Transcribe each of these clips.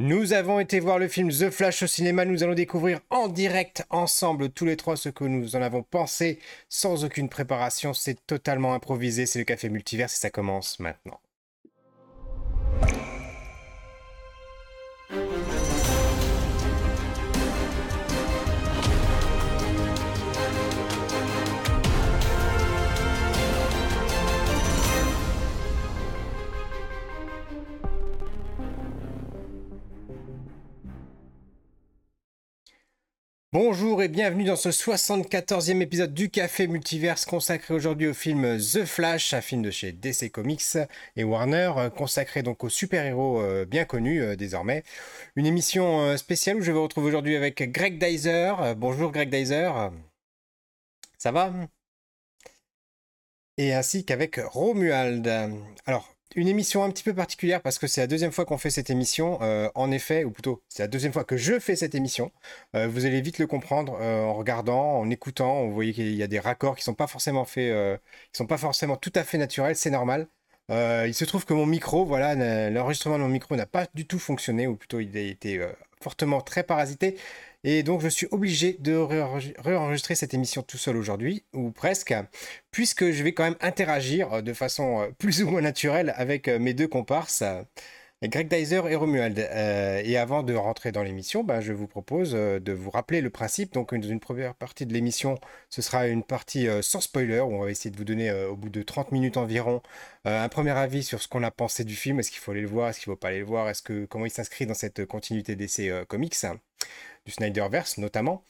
Nous avons été voir le film The Flash au cinéma. Nous allons découvrir en direct ensemble tous les trois ce que nous en avons pensé sans aucune préparation. C'est totalement improvisé. C'est le café multivers et ça commence maintenant. Bonjour et bienvenue dans ce 74e épisode du Café Multiverse consacré aujourd'hui au film The Flash, un film de chez DC Comics et Warner, euh, consacré donc aux super-héros euh, bien connus euh, désormais. Une émission spéciale où je vais vous retrouver aujourd'hui avec Greg Dyser. Bonjour Greg Dyser. Ça va? Et ainsi qu'avec Romuald. Alors, une émission un petit peu particulière parce que c'est la deuxième fois qu'on fait cette émission. Euh, en effet, ou plutôt, c'est la deuxième fois que je fais cette émission. Euh, vous allez vite le comprendre euh, en regardant, en écoutant. Vous voyez qu'il y a des raccords qui sont pas forcément faits, qui sont pas forcément tout à fait naturels. C'est normal. il se trouve que mon micro, voilà, l'enregistrement de mon micro n'a pas du tout fonctionné, ou plutôt il a été fortement très parasité. Et donc, je suis obligé de réenregistrer cette émission tout seul aujourd'hui, ou presque, puisque je vais quand même interagir euh, de façon euh, plus ou moins naturelle avec euh, mes deux comparses. Greg Dyser et Romuald. et avant de rentrer dans l'émission, ben, je vous propose de vous rappeler le principe. Donc, une, une première partie de l'émission, ce sera une partie sans spoiler, où on va essayer de vous donner, au bout de 30 minutes environ, un premier avis sur ce qu'on a pensé du film. Est-ce qu'il faut aller le voir? Est-ce qu'il ne faut pas aller le voir? Est-ce que, Comment il s'inscrit dans cette continuité d'essai comics? Snyderverse notamment,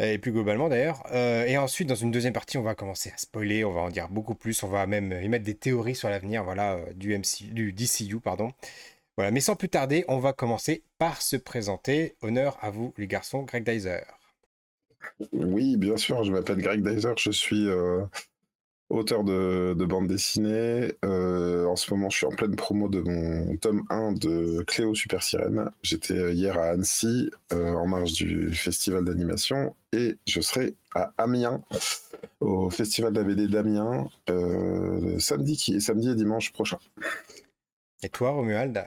euh, et plus globalement d'ailleurs. Euh, et ensuite, dans une deuxième partie, on va commencer à spoiler, on va en dire beaucoup plus, on va même émettre des théories sur l'avenir voilà, euh, du, MC, du DCU. Pardon. Voilà, mais sans plus tarder, on va commencer par se présenter. Honneur à vous, les garçons, Greg Dyser. Oui, bien sûr, je m'appelle Greg Dyser, je suis auteur de, bande dessinée. Euh, en ce moment, je suis en pleine promo de mon tome 1 de Cléo Super Sirène. J'étais hier à Annecy, euh, en marge du festival d'animation, et je serai à Amiens, au festival de la BD d'Amiens, euh, samedi, qui est samedi et dimanche prochain. Et toi, Romuald?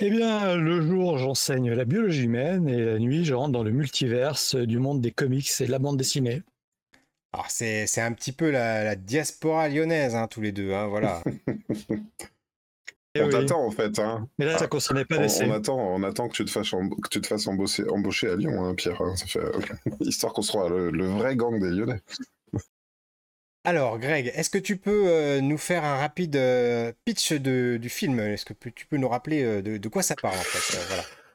Eh bien, le jour, j'enseigne la biologie humaine et la nuit, je rentre dans le multiverse du monde des comics et de la bande dessinée. Alors c'est un petit peu la, diaspora lyonnaise, hein, tous les deux, hein, voilà. Eh on t'attend en fait. Hein. Mais là, ça concernait pas on, on, attend, on attend que tu te fasses, que tu te fasses embaucher, embaucher à Lyon, hein, Pierre. Hein, ça fait, histoire qu'on soit le, vrai gang des Lyonnais. Alors, Greg, est-ce que tu peux euh, nous faire un rapide euh, pitch de, du film? Est-ce que tu peux nous rappeler euh, de, de, quoi ça parle en fait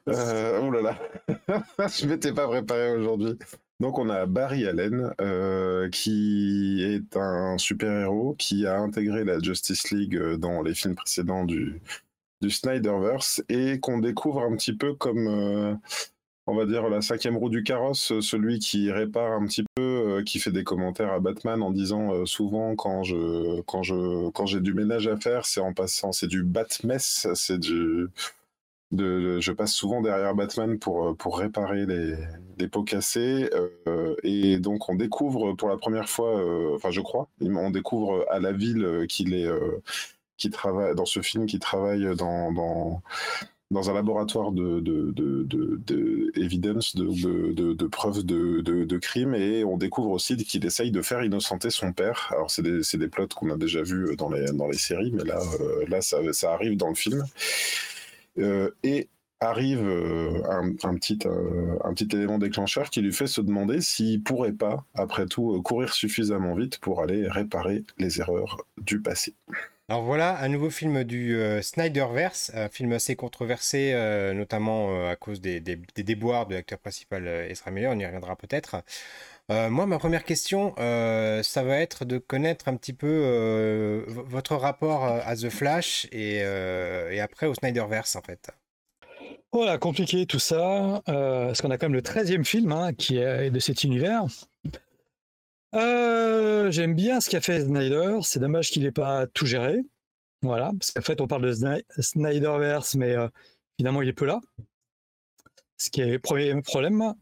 voilà. oh là là, je m'étais pas préparé aujourd'hui. Donc on a Barry Allen, euh, qui est un super-héros qui a intégré la Justice League euh, dans les films précédents du, Snyderverse et qu'on découvre un petit peu comme, euh, on va dire, la cinquième roue du carrosse, celui qui répare un petit peu, qui fait des commentaires à Batman en disant souvent quand je quand je quand j'ai du ménage à faire, c'est en passant, c'est du Batmess, c'est du je passe souvent derrière Batman pour, euh, pour réparer les, les pots cassés. Euh, et donc, on découvre pour la première fois, euh, enfin, je crois, on découvre à la ville qu'il est, qui travaille, dans ce film, qui travaille dans, dans, dans un laboratoire de, de, de, de, de evidence, de, preuves de, crime, et on découvre aussi qu'il essaye de faire innocenter son père. Alors c'est des, des plots qu'on a déjà vus dans les, dans les séries, mais là, là ça, ça arrive dans le film. Euh, et arrive euh, un, petit, euh, un petit élément déclencheur qui lui fait se demander s'il pourrait pas, après tout, courir suffisamment vite pour aller réparer les erreurs du passé. Alors voilà, un nouveau film du Snyderverse, un film assez controversé, notamment à cause des, des, déboires de l'acteur principal Ezra Miller, on y reviendra peut-être. Moi, ma première question, ça va être de connaître un petit peu votre rapport à The Flash et, après au Snyderverse, en fait. Voilà, compliqué tout ça, parce qu'on a quand même le 13e film hein, qui est de cet univers. J'aime bien ce qu'a fait Snyder, c'est dommage qu'il n'ait pas tout géré. Voilà, parce qu'en fait, on parle de Snyderverse, mais finalement, il est peu là. Ce qui est le premier problème.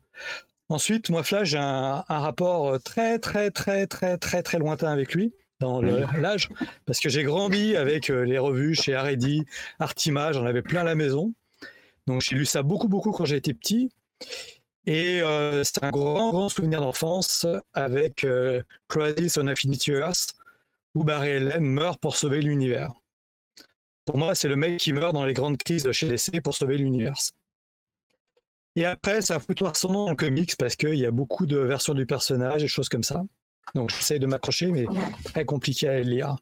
Ensuite, moi, Flash, j'ai un, rapport très, très, très, très, très, très lointain avec lui. dans l'âge, parce que j'ai grandi avec les revues chez Haredi, Artima, j'en avais plein à la maison. Donc j'ai lu ça beaucoup, beaucoup quand j'étais petit. Et c'est un grand, grand souvenir d'enfance avec euh, Crisis on Infinity Earth, où Barry Allen meurt pour sauver l'univers. Pour moi, c'est le mec qui meurt dans les grandes crises de chez DC pour sauver l'univers. Et après, ça a foutoir son nom en comics parce qu'il y a beaucoup de versions du personnage et choses comme ça. Donc j'essaie de m'accrocher, mais très compliqué à lire.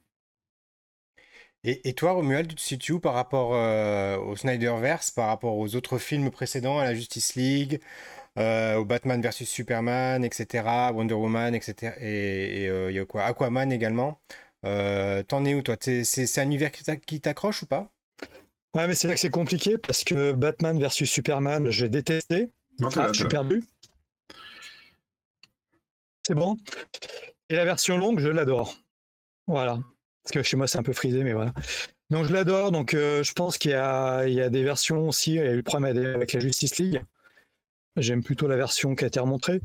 Et, toi, Romuald, tu te situes par rapport euh, au Snyderverse, par rapport aux autres films précédents, à la Justice League, euh, au Batman vs Superman, etc., Wonder Woman, etc. Et il euh, y a quoi? Aquaman également. T'en es où, toi? C'est un univers qui t'accroche ou pas? Ouais, mais c'est là que c'est compliqué parce que Batman vs Superman, j'ai détesté. Ah, je suis perdu. C'est bon. Et la version longue, je l'adore. Voilà. Parce que chez moi, c'est un peu frisé, mais voilà. Donc, je l'adore. Donc, euh, je pense qu'il y, a, des versions aussi. Il y a eu le problème avec la Justice League. J'aime plutôt la version qui a été remontrée.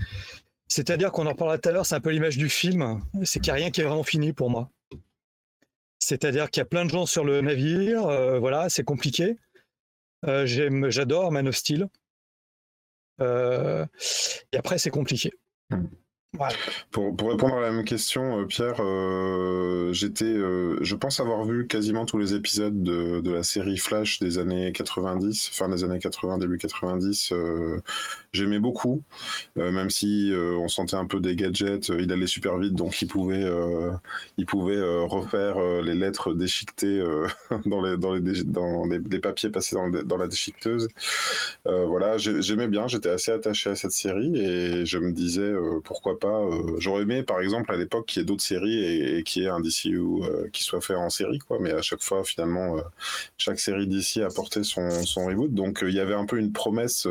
C'est-à-dire qu'on en parlera tout à l'heure, c'est un peu l'image du film. C'est qu'il n'y a rien qui est vraiment fini pour moi. C'est-à-dire qu'il y a plein de gens sur le navire. Euh, voilà, c'est compliqué. Euh, j'adore Man of Steel. et après, c'est compliqué. Pour, pour, répondre à la même question, euh, Pierre, euh, j'étais, euh, je pense avoir vu quasiment tous les épisodes de, de, la série Flash des années 90, fin des années 80, début 90. J'aimais beaucoup, même si on sentait un peu des gadgets. il allait super vite, donc il pouvait, il pouvait refaire les lettres déchiquetées dans, les, dans, les, dans les, papiers passés dans, dans la déchiqueteuse. voilà, j'aimais bien, j'étais assez attaché à cette série et je me disais pourquoi pas euh, j'aurais aimé, par exemple, à l'époque, qu'il y ait d'autres séries et, qu'il y ait un DCU euh, qui soit fait en série, quoi. Mais à chaque fois, finalement, euh, chaque série d'ici apportait son, son reboot. Donc, il y avait un peu une promesse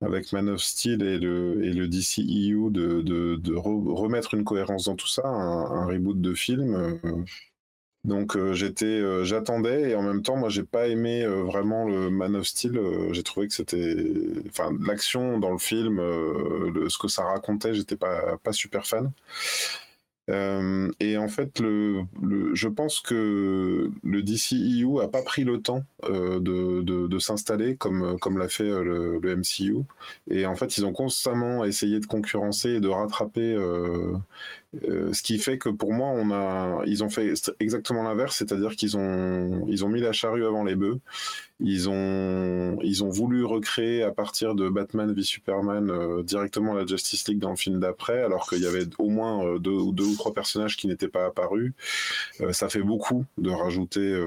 avec Man of Steel et le, et le DCEU de, de, remettre une cohérence dans tout ça, un reboot de film. Donc euh, j'étais, euh, j'attendais et en même temps, moi, j'ai pas aimé euh, vraiment le Man of Steel. j'ai trouvé que c'était, enfin, l'action dans le film, ce que ça racontait, j'étais pas pas super fan. et en fait, le, je pense que le DCEU a pas pris le temps de, de, de s'installer comme, comme l'a fait le, le, MCU. Et en fait, ils ont constamment essayé de concurrencer et de rattraper euh, ce qui fait que pour moi, ils ont fait exactement l'inverse, c'est-à-dire qu'ils ont, mis la charrue avant les bœufs. Ils ont, voulu recréer à partir de Batman v Superman euh, directement la Justice League dans le film d'après, alors qu'il y avait au moins euh, deux, ou trois personnages qui n'étaient pas apparus. ça fait beaucoup de rajouter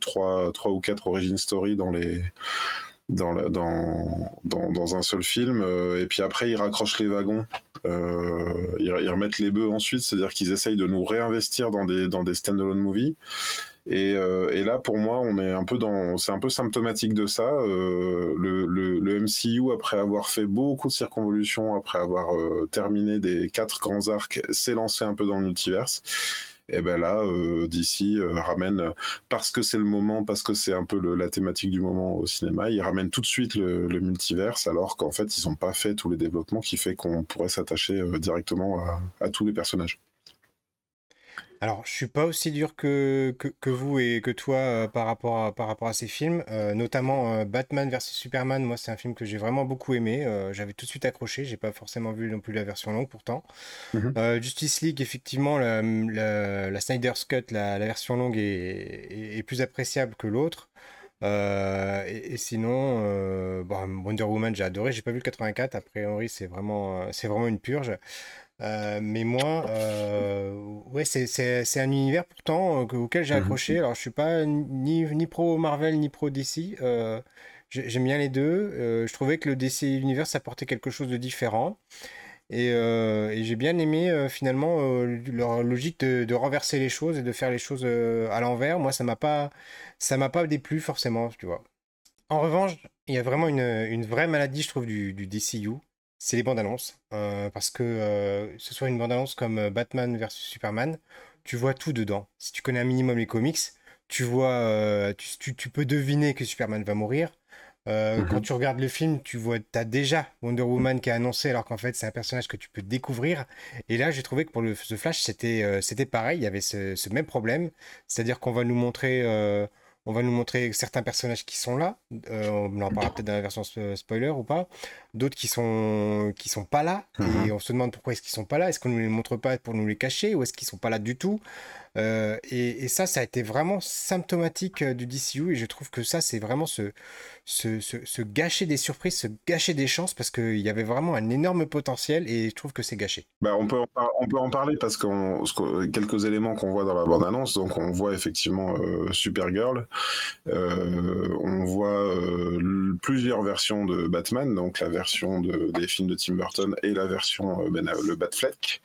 trois, ou quatre origin story dans, dans, un seul film. et puis après, ils raccrochent les wagons euh, ils, remettent les bœufs ensuite, c'est-à-dire qu'ils essayent de nous réinvestir dans des, dans des stand-alone movies. Et, euh, là, pour moi, on est un peu dans, c'est un peu symptomatique de ça. Euh, le, MCU, après avoir fait beaucoup de circonvolutions, après avoir terminé des quatre grands arcs, s'est lancé un peu dans le multiverse et ben là, euh, d'ici euh, ramène parce que c'est le moment, parce que c'est un peu la thématique du moment au cinéma, ils ramènent tout de suite le, multiverse, alors qu'en fait ils n'ont pas fait tous les développements qui fait qu'on pourrait s'attacher euh, directement à, tous les personnages. Alors, je suis pas aussi dur que, que, vous et que toi euh, par, rapport à, par rapport à ces films, euh, notamment euh, Batman vs Superman. Moi, c'est un film que j'ai vraiment beaucoup aimé. J'avais tout de suite accroché. J'ai pas forcément vu non plus la version longue pourtant. Mhm. Justice League, effectivement, la, la, Snyder's Cut, la, version longue est, est, plus appréciable que l'autre. Et, sinon, bon, Wonder Woman, j'ai adoré. J'ai pas vu le 84. Après Henry, c'est vraiment, c'est vraiment une purge. Euh, mais moi, euh, ouais, c'est un univers pourtant euh, auquel j'ai mmh accroché. Alors, je suis pas ni, ni pro Marvel ni pro DC. J'aime bien les deux. je trouvais que le DC Universe apportait quelque chose de différent. Et, et j'ai bien aimé finalement leur logique de, de, renverser les choses et de faire les choses à l'envers. Moi, ça m'a pas, ça m'a pas déplu forcément, tu vois. En revanche, il y a vraiment une, une vraie maladie, je trouve, du, du DCU c'est les bandes annonces. Euh, parce que euh, ce soit une bande annonce comme euh, Batman versus Superman, tu vois tout dedans. Si tu connais un minimum les comics, tu vois, tu, peux deviner que Superman va mourir. Quand tu regardes le film, tu vois, t'as déjà Wonder Woman qui est annoncé, alors qu'en fait, c'est un personnage que tu peux découvrir. Et là, j'ai trouvé que pour le The Flash, c'était c'était pareil. Il y avait ce, ce même problème, c'est-à-dire qu'on va nous montrer, on va nous montrer certains personnages qui sont là. Euh, on en parlera peut-être dans la version spo- spoiler ou pas. D'autres qui sont qui sont pas là. Mhm. Et on se demande pourquoi est-ce qu'ils sont pas là. Est-ce qu'on nous les montre pas pour nous les cacher ou est-ce qu'ils sont pas là du tout? Euh, et, ça, ça a été vraiment symptomatique euh, du DCU et je trouve que ça, c'est vraiment ce- ce gâcher des surprises, ce gâcher des chances parce qu'il y avait vraiment un énorme potentiel et je trouve que c'est gâché. Bah, on, peut en on peut en parler parce qu'on- quelques éléments qu'on voit dans la bande-annonce. Donc, on voit effectivement euh, Supergirl. On voit plusieurs versions de Batman. Donc, la version de- des films de Tim Burton et la version ben, le Batfleck.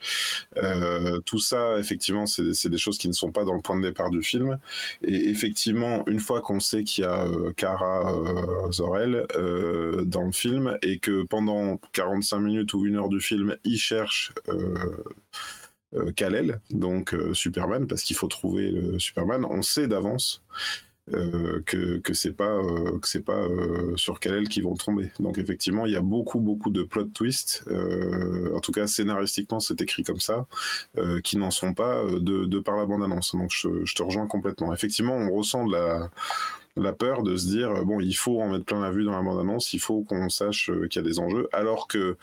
Tout ça, effectivement, c'est des choses ne sont pas dans le point de départ du film. Et effectivement, une fois qu'on sait qu'il y a euh, Kara euh, Zor-El euh, dans le film et que pendant 45 minutes ou une heure du film, il cherche euh, euh, Kal-El, donc Superman, parce qu'il faut trouver le Superman, on sait d'avance euh, que que c'est pas euh, que c'est pas euh, sur Kal-El qu'ils vont tomber. Donc effectivement, il y a beaucoup beaucoup de plot twists. euh, en tout cas, scénaristiquement, c'est écrit comme ça, euh, qui n'en sont pas de, de par la bande annonce. Donc je te rejoins complètement. Effectivement, on ressent de la la peur de se dire bon il faut en mettre plein la vue dans la bande annonce il faut qu'on sache euh, qu'il y a des enjeux. Alors que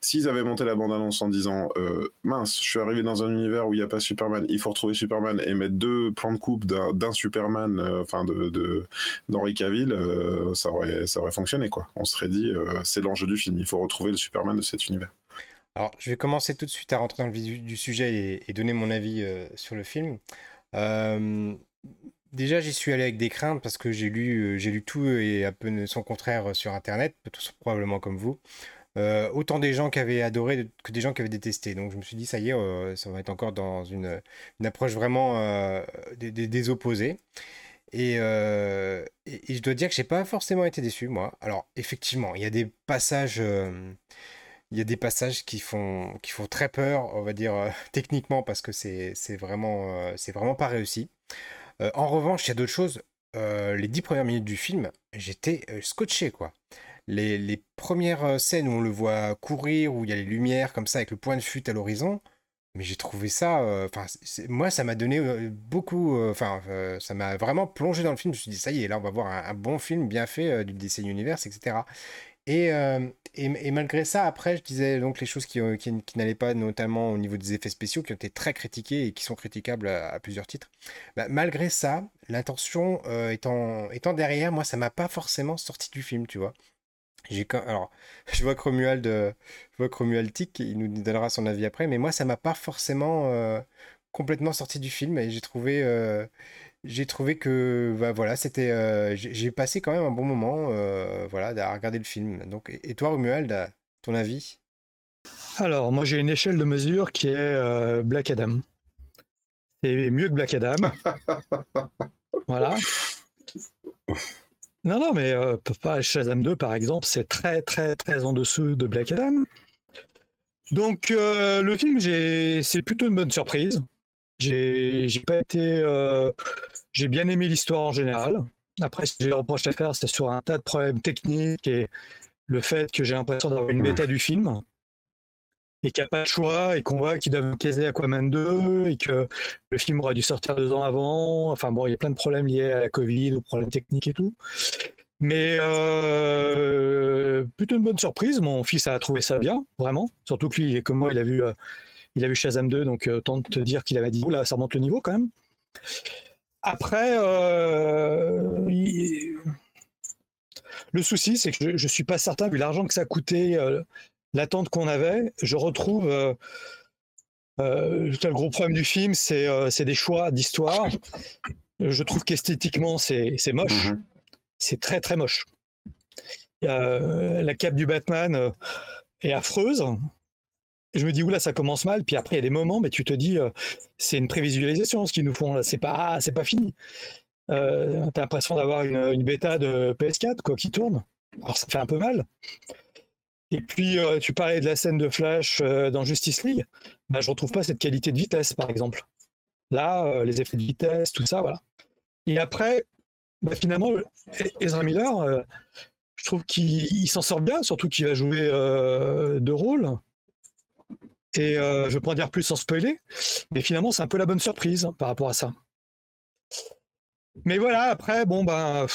s'ils avaient monté la bande annonce en disant euh, mince je suis arrivé dans un univers où il n'y a pas Superman il faut retrouver Superman et mettre deux plans de coupe d'un Superman euh, enfin de d'Henry Cavill ça aurait ça aurait fonctionné quoi. On serait dit c'est l'enjeu du film il faut retrouver le Superman de cet univers. Alors, je vais commencer tout de suite à rentrer dans le vif du- sujet et, donner mon avis sur le film. Déjà, j'y suis allé avec des craintes parce que j'ai lu, euh, j'ai lu tout et un peu son contraire sur Internet, probablement comme vous. Euh, autant des gens qui avaient adoré que des gens qui avaient détesté. Donc, je me suis dit, ça y est, euh, ça va être encore dans une, approche vraiment euh, des, opposés. Et, euh, je dois dire que j'ai pas forcément été déçu, moi. Alors, effectivement, il y a des passages. euh, il y a des passages qui font, qui font très peur, on va dire, euh, techniquement, parce que c'est vraiment, euh, vraiment pas réussi. Euh, en revanche, il y a d'autres choses. Euh, les dix premières minutes du film, j'étais euh, scotché, quoi. Les, les premières scènes où on le voit courir, où il y a les lumières comme ça, avec le point de fuite à l'horizon, mais j'ai trouvé ça. moi, ça m'a donné beaucoup. Enfin, ça m'a vraiment plongé dans le film. Je me suis dit, ça y est, là, on va voir un, bon film bien fait du DC Universe, etc. Et, euh, et, malgré ça, après, je disais donc les choses qui, euh, qui, n'allaient pas, notamment au niveau des effets spéciaux, qui ont été très critiqués et qui sont critiquables à, plusieurs titres. Bah, malgré ça, l'intention euh, étant, derrière, moi, ça m'a pas forcément sorti du film, tu vois. Alors, je vois que je vois il nous donnera son avis après, mais moi, ça m'a pas forcément complètement sorti du film et j'ai trouvé, j'ai trouvé que, bah, voilà, c'était, euh, j'ai passé quand même un bon moment, euh, voilà, à regarder le film. Donc, et toi, Romuald, à ton avis? Alors, moi, j'ai une échelle de mesure qui est euh, Black Adam. C'est mieux que Black Adam. voilà. Non, non, mais pas Shazam 2, par exemple, c'est très, très, très en dessous de Black Adam. Donc, le film, c'est plutôt une bonne surprise. J'ai j'ai pas été. euh, J'ai bien aimé l'histoire en général. Après, ce que j'ai reproche à faire, c'est sur un tas de problèmes techniques et le fait que j'ai l'impression d'avoir une bêta du film et qu'il n'y a pas de choix et qu'on voit qu'ils doivent caser Aquaman 2 et que le film aurait dû sortir deux ans avant. Enfin bon, il y a plein de problèmes liés à la Covid, aux problèmes techniques et tout. Mais euh, plutôt une bonne surprise. Mon fils a trouvé ça bien, vraiment. Surtout que lui, comme moi, il a vu, euh, il a vu Shazam 2, donc euh, autant te dire qu'il avait dit, oula, ça remonte le niveau quand même. Après, euh, il- le souci, c'est que je ne suis pas certain, vu l'argent que ça a coûté, euh, l'attente qu'on avait, je retrouve. Euh, le gros problème du film, c'est des choix d'histoire. Je trouve qu'esthétiquement, c'est moche. Mhm. C'est très, très moche. La cape du Batman est affreuse. Je me dis, oula, ça commence mal. Puis après, il y a des moments, mais tu te dis, euh, c'est une prévisualisation ce qu'ils nous font là. C'est pas, c'est pas fini. Euh, T'as l'impression d'avoir une, une bêta de PS4 quoi, qui tourne. Alors ça fait un peu mal. Et puis, euh, tu parlais de la scène de Flash euh, dans Justice League. Bah, je retrouve pas cette qualité de vitesse, par exemple. Là, les effets de vitesse, tout ça, voilà. Et après, bah, finalement, Ezra Miller, Je trouve qu'il s'en sort bien, surtout qu'il va jouer deux rôles. Et euh, je en dire plus sans spoiler, mais finalement, c'est un peu la bonne surprise hein, par rapport à ça. Mais voilà, après, bon, ben.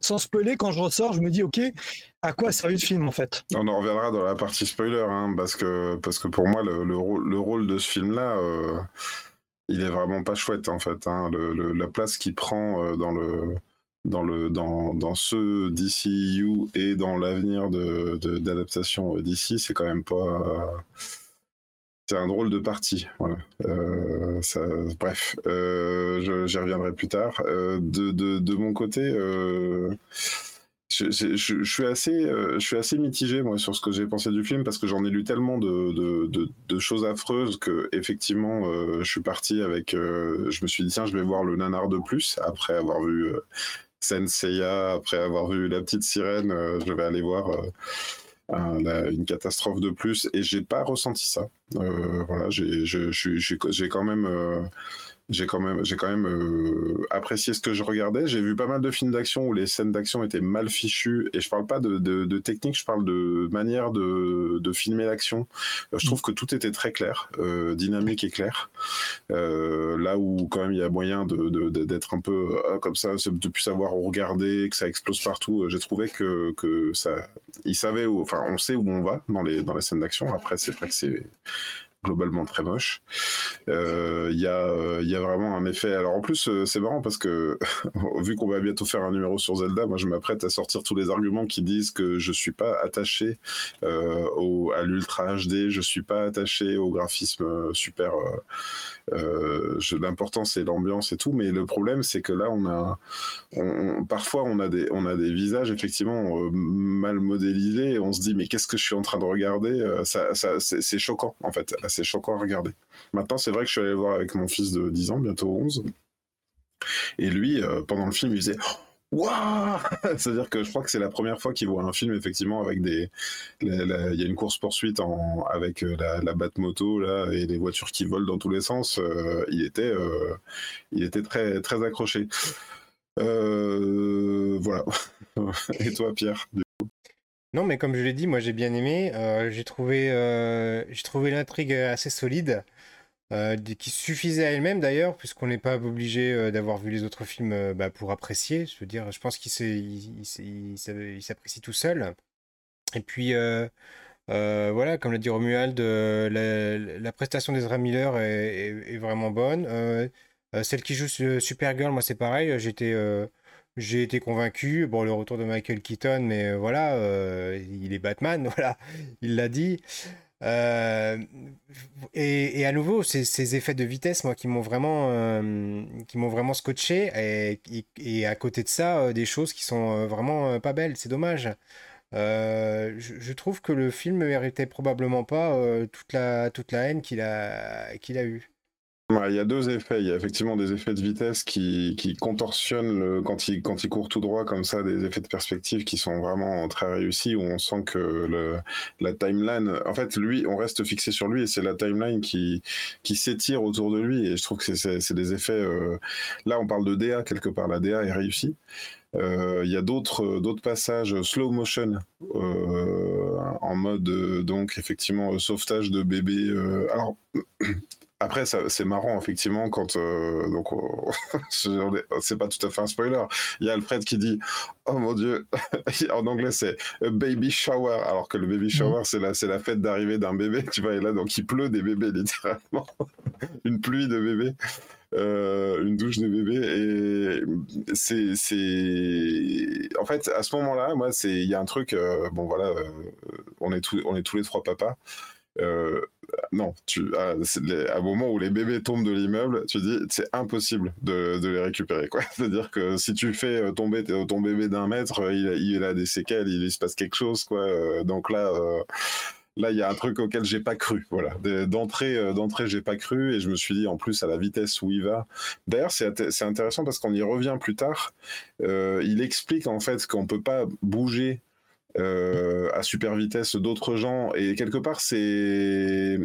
Sans spoiler, quand je ressors, je me dis, ok, à quoi sert le film en fait? On en reviendra dans la partie spoiler, hein, parce, que, parce que pour moi, le, le, rôle, de ce film-là, euh, il est vraiment pas chouette en fait. Hein. la place qu'il prend euh, dans le dans le dans, dans ce DCU et dans l'avenir de d'adaptation d'ici, c'est quand même pas c'est un drôle de partie. Voilà. Euh, bref, euh, j'y reviendrai plus tard. Euh, de, de, de, mon côté, euh, je, suis assez, euh, je suis assez mitigé moi sur ce que j'ai pensé du film parce que j'en ai lu tellement de, de, de, choses affreuses que effectivement, je suis parti avec. je me suis dit tiens, je vais voir le nanar de plus après avoir vu Senseiya, après avoir vu La Petite Sirène, je vais aller voir une catastrophe de plus et j'ai pas ressenti ça. Euh, voilà, j'ai quand même euh, j'ai quand même, j'ai quand même euh, apprécié ce que je regardais. J'ai vu pas mal de films d'action où les scènes d'action étaient mal fichues. Et je parle pas de, de, technique, je parle de manière de, de filmer l'action. Euh, je trouve que tout était très clair, euh, dynamique et clair. Là où quand même il y a moyen de, d'être un peu euh, comme ça, de plus savoir où regarder, que ça explose partout. J'ai trouvé que, que ça, il savait où, enfin, on sait où on va dans les dans les scènes d'action. Après, c'est vrai que c'est globalement très moche. Euh, il y, a, y, a vraiment un effet. Alors en plus, euh, c'est marrant parce que vu qu'on va bientôt faire un numéro sur Zelda, moi je m'apprête à sortir tous les arguments qui disent que je suis pas attaché euh, au, à l'ultra HD, je suis pas attaché au graphisme super. Euh, L'important c'est l'ambiance et tout, mais le problème c'est que là on a, parfois on a des, on a des visages effectivement mal modélisés. Et on se dit mais qu'est-ce que je suis en train de regarder ça c'est choquant en fait c'est choquant à regarder. Maintenant, c'est vrai que je suis allé voir avec mon fils de 10 ans, bientôt 11. Et lui, euh, pendant le film, il disait C'est-à-dire que je crois que c'est la première fois qu'il voit un film, effectivement, avec des. Il y a une course-poursuite avec euh, la, la moto là, et des voitures qui volent dans tous les sens. Euh, il, était, il était très, très accroché. voilà. et toi, Pierre non, mais comme je l'ai dit, moi j'ai bien aimé. Euh, j'ai trouvé, euh, j'ai trouvé l'intrigue assez solide, euh, qui suffisait à elle-même d'ailleurs, puisqu'on n'est pas obligé d'avoir vu les autres films bah, pour apprécier. Je veux dire, je pense qu'il s'apprécie tout seul. Et puis, voilà, comme l'a dit Romuald, la, prestation d'Ezra Miller est, vraiment bonne. celle qui joue Supergirl, moi c'est pareil, j'étais j'ai été convaincu. Bon, le retour de Michael Keaton, mais euh, voilà, euh, il est Batman, voilà, il l'a dit. Euh, et, à nouveau, ces, effets de vitesse, moi, qui m'ont vraiment, qui m'ont vraiment scotché. Et, à côté de ça, des choses qui sont vraiment pas belles. C'est dommage. Je, trouve que le film méritait probablement pas toute la toute la haine qu'il a qu'il a il y a deux effets. Il y a effectivement des effets de vitesse qui, qui contorsionnent quand, il, quand il court tout droit comme ça, des effets de perspective qui sont vraiment très réussis, où on sent que la timeline, en fait, lui, on reste fixé sur lui et c'est la timeline qui, qui s'étire autour de lui. Et je trouve que c'est des effets. Euh, là, on parle de DA quelque part. La DA est réussie. Euh, il y a d'autres d'autres passages slow motion euh, en mode donc effectivement sauvetage de bébé. alors après, c'est marrant, effectivement, quand. Euh, donc, c'est pas tout à fait un spoiler. Il y a Alfred qui dit Oh mon Dieu En anglais, c'est baby shower, alors que le baby shower, c'est la, la fête d'arrivée d'un bébé, tu vois, et là, donc il pleut des bébés, littéralement. une pluie de bébés. Euh, une douche de bébé et c'est c'est en fait à ce moment-là moi c'est il y a un truc euh, bon voilà euh, on est tous on est tous les trois papas euh, non, tu, à, un moment où les bébés tombent de l'immeuble, tu dis c'est impossible de, les récupérer. quoi. C'est-à-dire que si tu fais euh, tomber ton bébé d'un mètre, euh, il, il, a des séquelles, il, se passe quelque chose. quoi. Donc là, là il y a un truc auquel j'ai pas cru. Voilà, d'entrée, d'entrée, j'ai pas cru et je me suis dit en plus à la vitesse où il va. D'ailleurs, c'est intéressant parce qu'on y revient plus tard. il explique en fait qu'on peut pas bouger euh, à super vitesse d'autres gens. Et quelque part, c'est,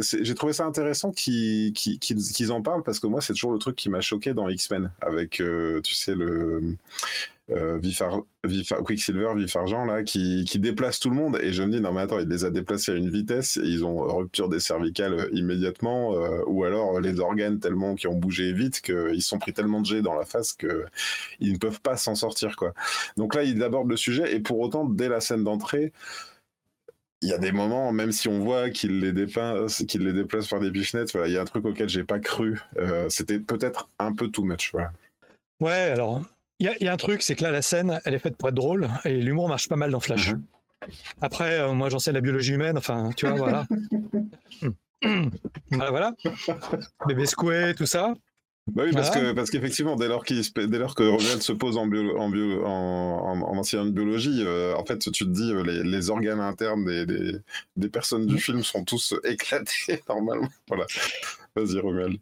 j'ai trouvé ça intéressant qu'ils, en parlent parce que moi, c'est toujours le truc qui m'a choqué dans X-Men avec, euh, tu sais, le, euh, Quicksilver, Vif Argent, là, qui, qui déplace tout le monde. Et je me dis, non, mais attends, il les a déplacés à une vitesse, et ils ont rupture des cervicales immédiatement, ou alors les organes tellement qui ont bougé vite qu'ils sont pris tellement de jet dans la face qu'ils ne peuvent pas s'en sortir, quoi. Donc là, il aborde le sujet, et pour autant, dès la scène d'entrée, il y a des moments, même si on voit qu'il les les déplace par des pichenettes, voilà, il y a un truc auquel j'ai pas cru. Euh, c'était peut-être un peu too much. Ouais, alors il y, a un truc, c'est que là la scène, elle est faite pour être drôle et l'humour marche pas mal dans Flash. Mhm. Après, euh, moi j'en sais la biologie humaine, enfin, tu vois, voilà. voilà, voilà. Bébé secoué, tout ça. Bah oui, parce que parce qu'effectivement, dès lors, dès lors que Romuald se pose en, bio, en, bio, en, en, en biologie, euh, en fait, tu te dis euh, les, les organes internes des, des, des, personnes du film sont tous éclatés normalement. Voilà. Vas-y, Romuald.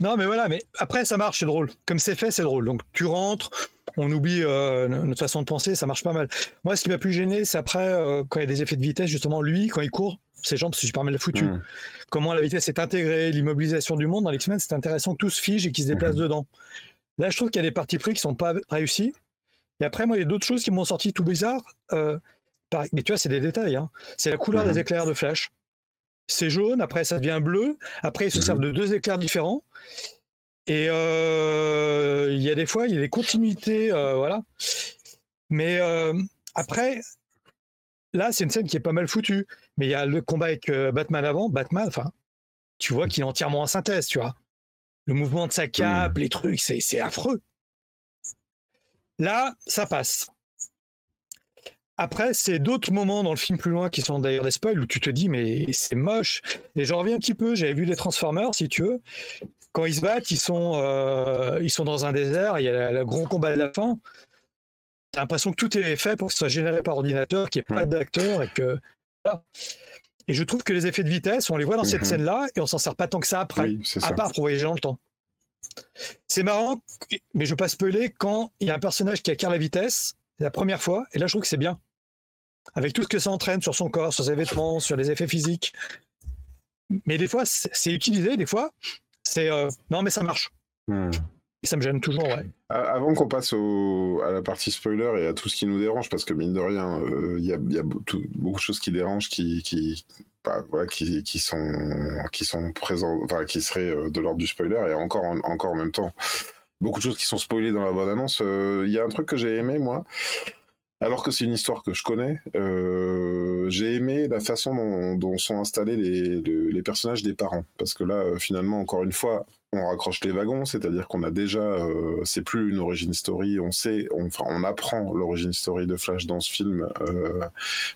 Non, mais voilà, mais après, ça marche, c'est drôle. Comme c'est fait, c'est drôle. Donc, tu rentres, on oublie euh, notre façon de penser, ça marche pas mal. Moi, ce qui m'a plus gêné, c'est après, quand il y a des effets de vitesse, justement, lui, quand il court, ses jambes, c'est super mal foutu. Mmh. Comment la vitesse est intégrée, l'immobilisation du monde dans l'X-Men, c'est intéressant que tout se fige et qu'ils se déplacent mmh. dedans. Là, je trouve qu'il y a des parties pris qui sont pas réussis. Et après, moi, il y a d'autres choses qui m'ont sorti tout bizarre. Euh, mais tu vois, c'est des détails. Hein. C'est la couleur des mmh. éclairs de flash. C'est jaune, après ça devient bleu. Après, ils se servent de deux éclairs différents. Et euh, il y a des fois, il y a des continuités, euh, voilà. Mais après, là, c'est une scène qui est pas mal foutue. Mais il y a le combat avec euh, Batman avant. Batman, enfin, tu vois qu'il est entièrement en synthèse, tu vois. Le mouvement de sa cape, les trucs, c'est affreux. Là, ça passe. Après, c'est d'autres moments dans le film plus loin qui sont d'ailleurs des spoils où tu te dis, mais c'est moche. Et j'en reviens un petit peu, j'avais vu les Transformers, si tu veux. Quand ils se battent, ils sont, euh, ils sont dans un désert, il y a le grand combat de la fin. T'as l'impression que tout est fait pour que ce soit généré par ordinateur, qu'il n'y ait pas d'acteur et que et je trouve que les effets de vitesse, on les voit dans cette mhm. scène-là et on s'en sert pas tant que ça après, à part pour voyager dans le temps. C'est marrant, mais je veux pas spoiler quand il y a un personnage qui acquiert la vitesse, la première fois, et là je trouve que c'est bien. Avec tout ce que ça entraîne sur son corps, sur ses vêtements, sur les effets physiques. Mais des fois, c'est utilisé, des fois, c'est euh, non, mais ça marche. Hmm ça me gêne toujours, ouais. Avant qu'on passe à la partie spoiler et à tout ce qui nous dérange, parce que mine de rien, euh, il y a, beaucoup de choses qui dérangent, qui, qui, bah, qui, qui, sont, qui sont présents, enfin, qui seraient euh, de l'ordre du spoiler, et encore, encore en même temps, beaucoup de choses qui sont spoilées dans la bonne annonce. Euh, il y a un truc que j'ai aimé, moi, alors que c'est une histoire que je connais, j'ai aimé la façon dont, sont installés les, personnages des parents. Parce que là, finalement, encore une fois, on raccroche les wagons, c'est-à-dire qu'on a déjà, euh, c'est plus une origin story, on sait, on, enfin, on apprend l'origin story de Flash dans ce film euh,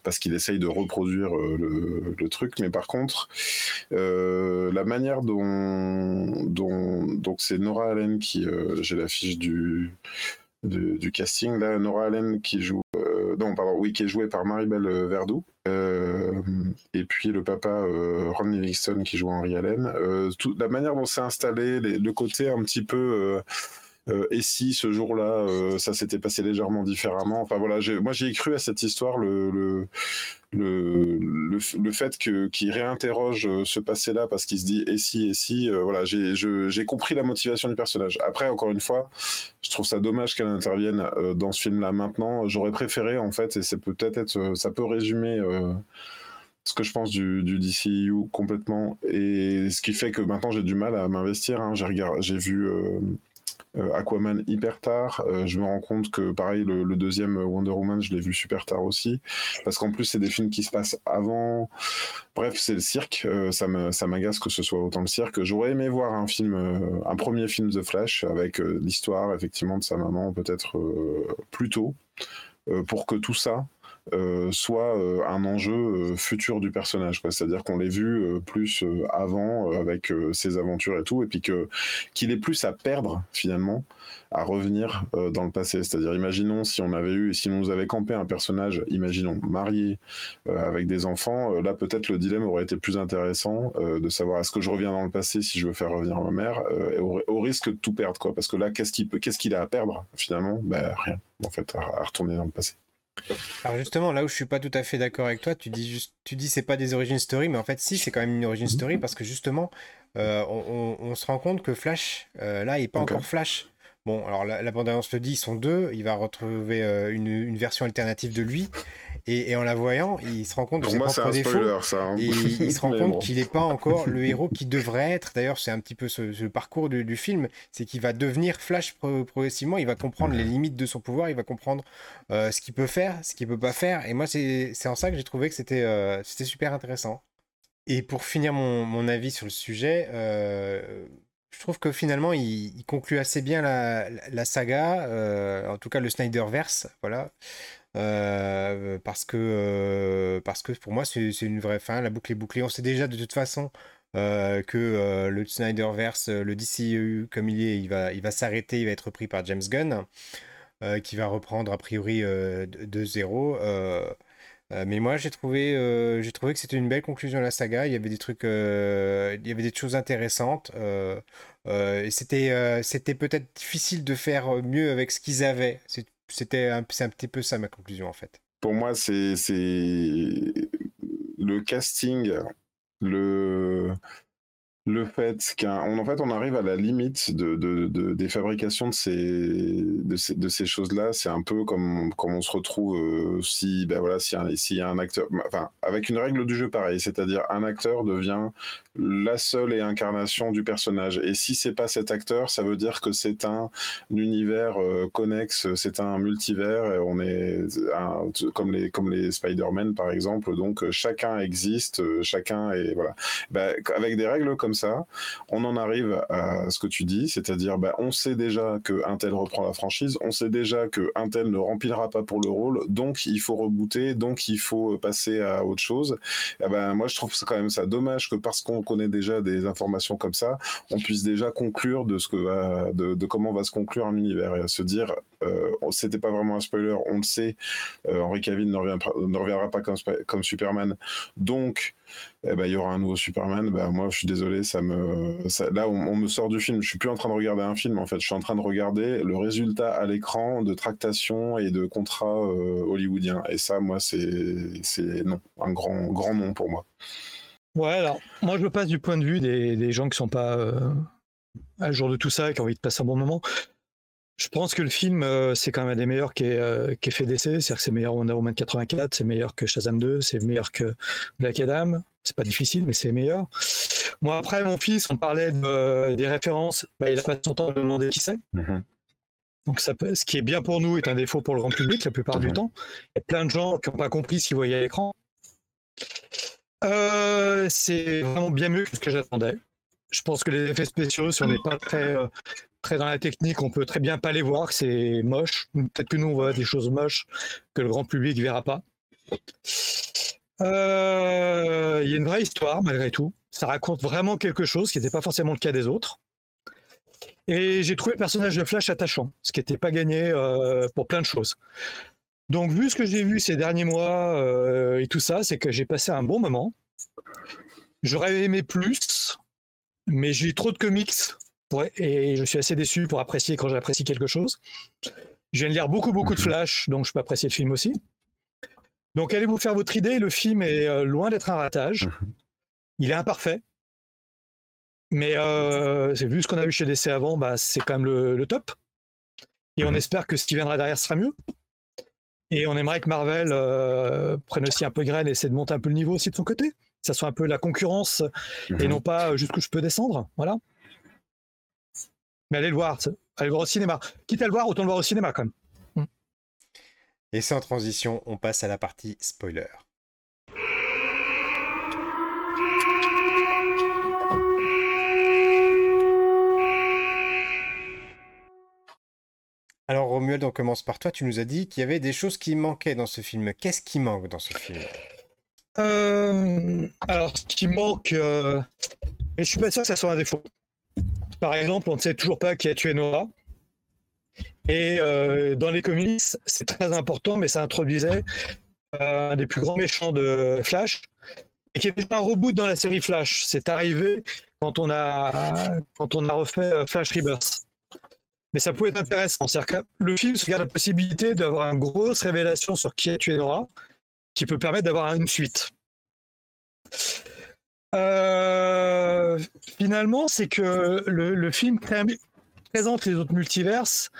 parce qu'il essaye de reproduire euh, le, truc, mais par contre, la manière dont, dont donc c'est Nora Allen qui, j'ai l'affiche du du casting là, Nora Allen qui joue, non pardon, oui, qui est jouée par Maribel Verdou. Euh, et puis le papa euh, Ron qui joue Henry Allen. Euh, la manière dont c'est installé, le côté un petit peu et si ce jour-là ça s'était passé légèrement différemment? Enfin voilà, moi j'y ai cru à cette histoire. le, le, le, fait que qu'il réinterroge euh, ce passé-là parce qu'il se dit et si et si euh, voilà j'ai compris la motivation du personnage après encore une fois je trouve ça dommage qu'elle intervienne euh, dans ce film-là maintenant j'aurais préféré en fait et c'est peut-être être, ça peut résumer ce que je pense du, du DCU complètement et ce qui fait que maintenant j'ai du mal à m'investir hein. j'ai vu euh, Aquaman hyper tard. Euh, je me rends compte que pareil, le, deuxième Wonder Woman, je l'ai vu super tard aussi, parce qu'en plus c'est des films qui se passent avant. Bref, c'est le cirque. Euh, ça ça m'agace que ce soit autant le cirque. J'aurais aimé voir un film, un premier film The Flash avec l'histoire effectivement de sa maman peut-être plus tôt, pour que tout ça euh, soit euh, un enjeu euh, futur du personnage. C'est-à-dire qu'on l'ait vu plus avant avec ses aventures et tout, et puis que qu'il ait plus à perdre finalement à revenir dans le passé. C'est-à-dire, imaginons si on avait eu, si on nous avait campé un personnage, imaginons marié avec des enfants, là peut-être le dilemme aurait été plus intéressant de savoir est-ce que je reviens dans le passé si je veux faire revenir ma mère, au, risque de tout perdre, quoi. Parce que là, qu'est-ce qu'il qu'est-ce qu'il a à perdre finalement? Ben rien, en fait, à retourner dans le passé. Alors justement, là où je suis pas tout à fait d'accord avec toi, tu dis juste, tu dis c'est pas des origin story, mais en fait si, c'est quand même une origin story parce que justement, euh, on, se rend compte que Flash, euh, là, il est pas encore Flash. Bon, alors la, la bande-annonce le dit, ils sont deux. Il va retrouver euh, une, une version alternative de lui. Et, et en la voyant, il se rend compte de Pour ses moi, c'est propres un défauts. spoiler, ça. hein. Et il, se rend compte bon. qu'il n'est pas encore le héros qu'il devrait être. D'ailleurs, c'est un petit peu ce, ce parcours du, du film, c'est qu'il va devenir Flash pro- progressivement. Il va comprendre les limites de son pouvoir, il va comprendre euh, ce qu'il peut faire, ce qu'il peut pas faire. Et moi, c'est en ça que j'ai trouvé que c'était euh, super intéressant. Et pour finir mon, mon avis sur le sujet, je trouve que finalement, il, conclut assez bien la, saga, euh, en tout cas le Snyderverse, voilà. Euh, parce que, euh, parce que pour moi, c'est une vraie fin. La boucle est bouclée. On sait déjà de toute façon que le Snyderverse, le DCEU comme il est, il va, il va s'arrêter, il va être repris par James Gunn, qui va reprendre a priori de, de zéro. Euh, mais moi, j'ai trouvé, euh, j'ai trouvé que c'était une belle conclusion à la saga. Il y avait des trucs, euh, il y avait des choses intéressantes. et c'était, c'était peut-être difficile de faire mieux avec ce qu'ils avaient. C'était un, c'est un petit peu ça ma conclusion en fait. Pour moi, c'est c'est le casting, le le fait qu'un on- en fait on arrive à la limite de, de, de- des fabrications de ces de ces, de ces choses-là. C'est un peu comme comme on se retrouve euh, si ben voilà si un- acteur, enfin avec une règle du jeu pareil, c'est-à-dire un acteur devient la seule et incarnation du personnage. Et si c'est pas cet acteur, ça veut dire que c'est un univers euh, connexe, c'est un multivers. On est comme les comme les Spider-Man par exemple. Donc chacun existe, euh, chacun est voilà. Bah, avec des règles comme on en arrive à ce que tu dis, c'est-à-dire bah, on sait déjà que tel reprend la franchise, on sait déjà que tel ne remplira pas pour le rôle, donc il faut rebooter, donc il faut passer à autre chose. Eh ben, moi je trouve quand même ça dommage que parce qu'on connaît déjà des informations comme ça, on puisse déjà conclure de ce que va, de, comment va se conclure un univers et à se dire, euh, c'était pas vraiment un spoiler, on le sait, euh, Henry Cavill ne reviendra, pas comme, comme Superman, donc eh ben, il y aura un nouveau Superman. Ben, moi, je suis désolé, ça me, là, on, me sort du film. Je suis plus en train de regarder un film, en fait. Je suis en train de regarder le résultat à l'écran de tractation et de contrat euh, hollywoodien. Et ça, moi, c'est, un grand, grand non pour moi. Ouais, alors, moi, je me passe du point de vue des, des gens qui sont pas euh, à jour de tout ça et qui ont envie de passer un bon moment. Je pense que le film, euh, c'est quand même un des meilleurs qui est, euh, qui est fait d'essai. C'est-à-dire que c'est meilleur que Wonder Woman 84, c'est meilleur que Shazam 2, c'est meilleur que Black Adam. C'est pas difficile, mais c'est meilleur. Moi, après, mon fils, on parlait de, euh, des références. Bah, il a pas son temps de demander qui c'est. Donc, ça peut, ce qui est bien pour nous est un défaut pour le grand public la plupart du Mhm. temps. Il y a plein de gens qui n'ont pas compris ce qu'ils voyaient à l'écran. Euh, c'est vraiment bien mieux que ce que j'attendais. Je pense que les effets spéciaux, si on n'est pas très, euh, très dans la technique, on peut très bien pas les voir, que c'est moche. Peut-être que nous, on voit des choses moches que le grand public verra pas. Euh, Il y a une vraie histoire, malgré tout. Ça raconte vraiment quelque chose qui n'était pas forcément le cas des autres. Et j'ai trouvé le personnage de Flash attachant, ce qui n'était pas gagné euh, pour plein de choses. Donc, vu ce que j'ai vu ces derniers mois euh, et tout ça, c'est que j'ai passé un bon moment. J'aurais aimé plus, mais j'ai eu trop de comics et je suis assez déçu pour apprécier quand j'apprécie quelque chose. Je viens de lire beaucoup, beaucoup de Flash, donc je peux apprécier le film aussi. Donc, allez vous faire votre idée. Le film est euh, loin d'être un ratage. Il est imparfait. Mais euh, c'est vu ce qu'on a vu chez DC avant, bah, c'est quand même le, le top. Et on Mhm. espère que ce qui viendra derrière sera mieux. Et on aimerait que Marvel euh, prenne aussi un peu graine et essaie de monter un peu le niveau aussi de son côté. Que ça soit un peu la concurrence et Mhm. non pas jusqu'où je peux descendre. Voilà. Mais allez le voir. Allez le voir au cinéma. Quitte à le voir, autant le voir au cinéma quand même. Et sans transition, on passe à la partie spoiler. Alors Romuald, on commence par toi. Tu nous as dit qu'il y avait des choses qui manquaient dans ce film. Qu'est-ce qui manque dans ce film? Euh, alors, ce qui manque, euh, mais je suis pas sûr que ça soit un défaut. Par exemple, on ne sait toujours pas qui a tué Nora. Et euh, dans les comics, c'est très important, mais ça introduisait euh, un des plus grands méchants de Flash, et qui était un reboot dans la série Flash. C'est arrivé quand on a quand on a refait euh, Flash Rebirth. Mais ça pouvait être intéressant. Le film se garde la possibilité d'avoir une grosse révélation sur qui a tué Nora, qui peut permettre d'avoir une suite. Finalement, c'est que le, le film présente les autres multiverses,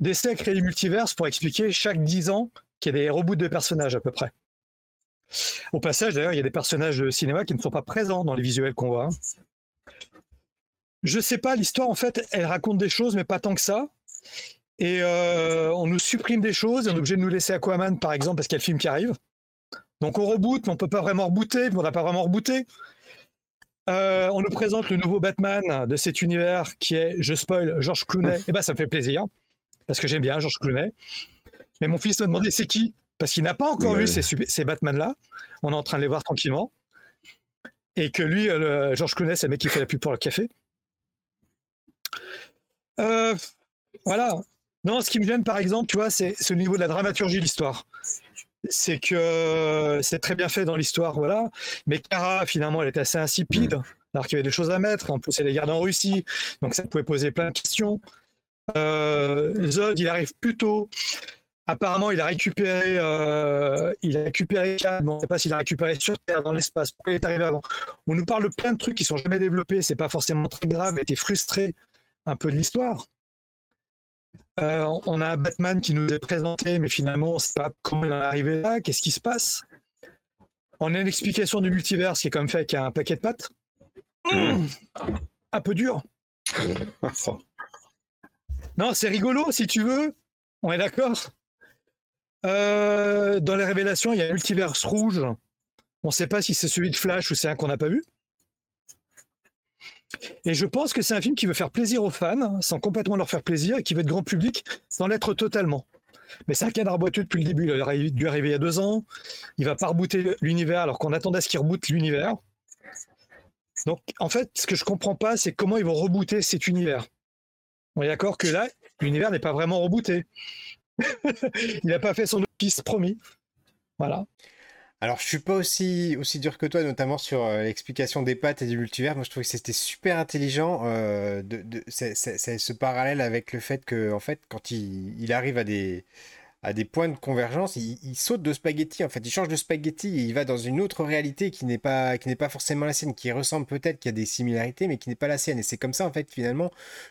DC a créé les multiverses pour expliquer chaque 10 ans qu'il y a des reboots de personnages à peu près. Au passage, d'ailleurs, il y a des personnages de cinéma qui ne sont pas présents dans les visuels qu'on voit. Je sais pas, l'histoire, en fait, elle raconte des choses, mais pas tant que ça. Et euh, on nous supprime des choses, et on est obligé de nous laisser Aquaman, par exemple, parce qu'il y a le film qui arrive. Donc on reboot, mais on peut pas vraiment rebooter, on n'a pas vraiment rebooté. Euh, on nous présente le nouveau Batman de cet univers qui est, je spoil, George Clooney. Et eh ben ça me fait plaisir, parce que j'aime bien George Clooney. Mais mon fils m'a demandé c'est qui? Parce qu'il n'a pas encore vu ces, ces Batman-là. On est en train de les voir tranquillement. Et que lui, euh, George Clooney, c'est le mec qui fait la pub pour le café. Euh, voilà. Non, ce qui me gêne, par exemple, tu vois, c'est ce niveau de la dramaturgie de l'histoire c'est que c'est très bien fait dans l'histoire, voilà. Mais Kara, finalement, elle est assez insipide, alors qu'il y avait des choses à mettre. En plus, elle est gardée en Russie, donc ça pouvait poser plein de questions. Euh, Zod, il arrive plus tôt. Apparemment, il a récupéré, euh, il a récupéré mais on ne sait pas s'il a récupéré sur Terre, dans l'espace. Pourquoi il est arrivé avant? On nous parle de plein de trucs qui sont jamais développés. C'est pas forcément très grave. Il était frustré un peu de l'histoire. Euh, on a Batman qui nous est présenté, mais finalement, on ne sait pas comment il est arrivé là, qu'est-ce qui se passe? On a une explication du multivers qui est comme fait avec un paquet de pattes. Mmh. un peu dur. Non, c'est rigolo si tu veux. On est d'accord? Euh, dans les révélations, il y a un multivers rouge. On ne sait pas si c'est celui de Flash ou c'est un qu'on n'a pas vu. Et je pense que c'est un film qui veut faire plaisir aux fans, sans complètement leur faire plaisir, et qui veut être grand public, sans l'être totalement. Mais c'est un cadre boiteux depuis le début. Il a dû arriver il y a deux ans. Il va pas rebooter l'univers alors qu'on attendait à ce qu'il reboote l'univers. Donc, en fait, ce que je comprends pas, c'est comment ils vont rebooter cet univers. On est d'accord que là, l'univers n'est pas vraiment rebooté. il n'a pas fait son office promis. Voilà. Alors, je suis pas aussi, dur que toi, notamment sur euh, l'explication des pattes et du multivers. Moi, je trouve que c'était super intelligent euh, de, ce parallèle avec le fait que, en fait, quand il arrive à des, à des points de convergence, il, saute de spaghetti. En fait, il change de spaghetti et il va dans une autre réalité qui n'est pas, qui n'est pas forcément la sienne, qui ressemble peut-être, qui a des similarités, mais qui n'est pas la sienne. Et c'est comme ça, en fait, finalement,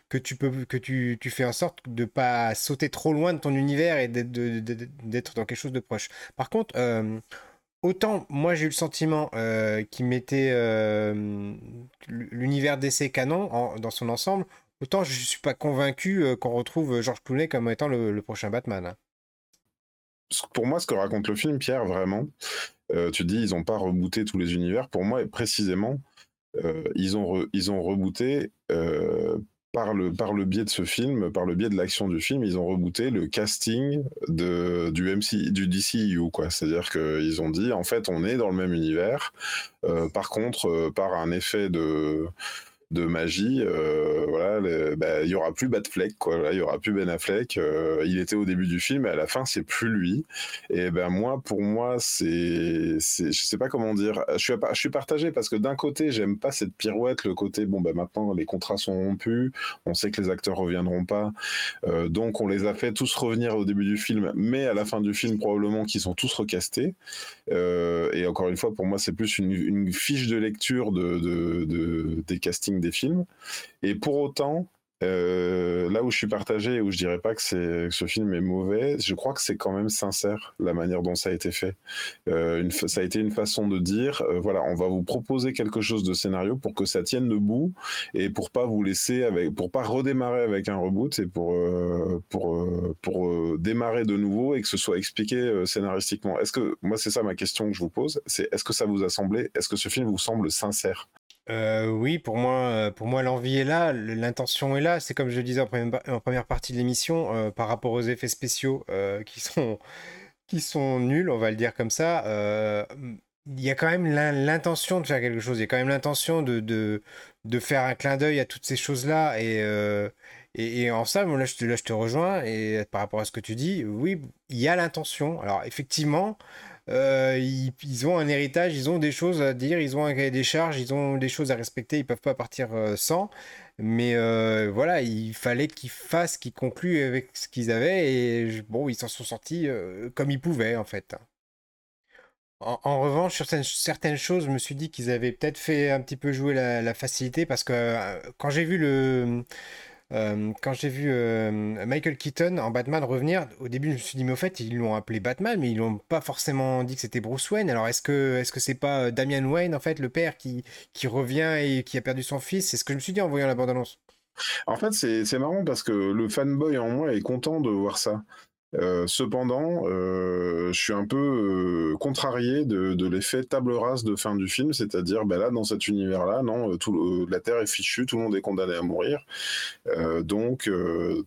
que tu peux, que tu, tu fais en sorte de pas sauter trop loin de ton univers et d'être, d'être dans quelque chose de proche. Par contre, euh, autant moi j'ai eu le sentiment euh, qu'il mettait euh, l'univers d'essai canon dans son ensemble, autant je ne suis pas convaincu qu'on retrouve George Clooney comme étant le, prochain Batman. Hein. Pour moi, ce que raconte le film, Pierre, vraiment, tu dis ils n'ont pas rebooté tous les univers. Pour moi, précisément, ils, ont ils ont rebooté par le, par le biais de ce film, par le biais de l'action du film, ils ont rebooté le casting de, du, MC, du DCU. Quoi. C'est-à-dire qu'ils ont dit, en fait, on est dans le même univers. Euh, par contre, euh, par un effet de de magie, euh, voilà, bah, il y aura plus Batfleck, quoi. il y aura plus Ben Affleck. Euh, il était au début du film, et à la fin, c'est plus lui. Et ben moi, pour moi, c'est, je sais pas comment dire. Je suis, je suis partagé parce que d'un côté, j'aime pas cette pirouette, le côté bon ben maintenant les contrats sont rompus, on sait que les acteurs reviendront pas, euh, donc on les a fait tous revenir au début du film, mais à la fin du film probablement qu'ils sont tous recastés. et encore une fois, pour moi, c'est plus une, fiche de lecture de, de des castings films. Et pour autant, euh, là où je suis partagé, où je dirais pas que, ce film est mauvais, je crois que c'est quand même sincère la manière dont ça a été fait. Euh, ça a été une façon de dire, euh, voilà, on va vous proposer quelque chose de scénario pour que ça tienne debout et pour pas vous laisser avec, pour pas redémarrer avec un reboot et pour pour pour démarrer de nouveau et que ce soit expliqué scénaristiquement. Est-ce que moi c'est ça ma question que je vous pose, c'est est-ce que ça vous a semblé, est-ce que ce film vous semble sincère? Euh, oui, pour moi, euh, pour moi, l'envie est là, l'intention est là. C'est comme je le disais en première, partie de l'émission, euh, par rapport aux effets spéciaux qui sont qui sont nuls, on va le dire comme ça. il y a quand même l'intention de faire quelque chose. Il y a quand même l'intention de, de, de faire un clin d'œil à toutes ces choses-là. Et, et, en ça, là, je là, je te rejoins. Et par rapport à ce que tu dis, oui, il y a l'intention. Alors, effectivement. Euh, ils, ont un héritage, ils ont des choses à dire, ils ont un cahier des charges, ils ont des choses à respecter, ils peuvent pas partir euh, sans. Mais euh, voilà, il fallait qu'ils fassent, qu'ils concluent avec ce qu'ils avaient et bon, ils s'en sont sortis comme ils pouvaient en fait. En, revanche, sur certaines, choses, je me suis dit qu'ils avaient peut-être fait un petit peu jouer la, facilité parce que quand j'ai vu le euh, quand j'ai vu euh, Michael Keaton en Batman revenir, au début je me suis dit mais au fait ils l'ont appelé Batman mais ils l'ont pas forcément dit que c'était Bruce Wayne. Alors est-ce que est-ce que c'est pas Damian Wayne en fait le père qui qui revient et qui a perdu son fils? C'est ce que je me suis dit en voyant la bande annonce. En fait, c'est marrant parce que le fanboy en moi est content de voir ça. Euh, cependant, euh, je suis un peu euh, contrarié de, l'effet table rase de fin du film, c'est-à-dire, ben là, dans cet univers-là, non, la Terre est fichue, tout le monde est condamné à mourir. donc,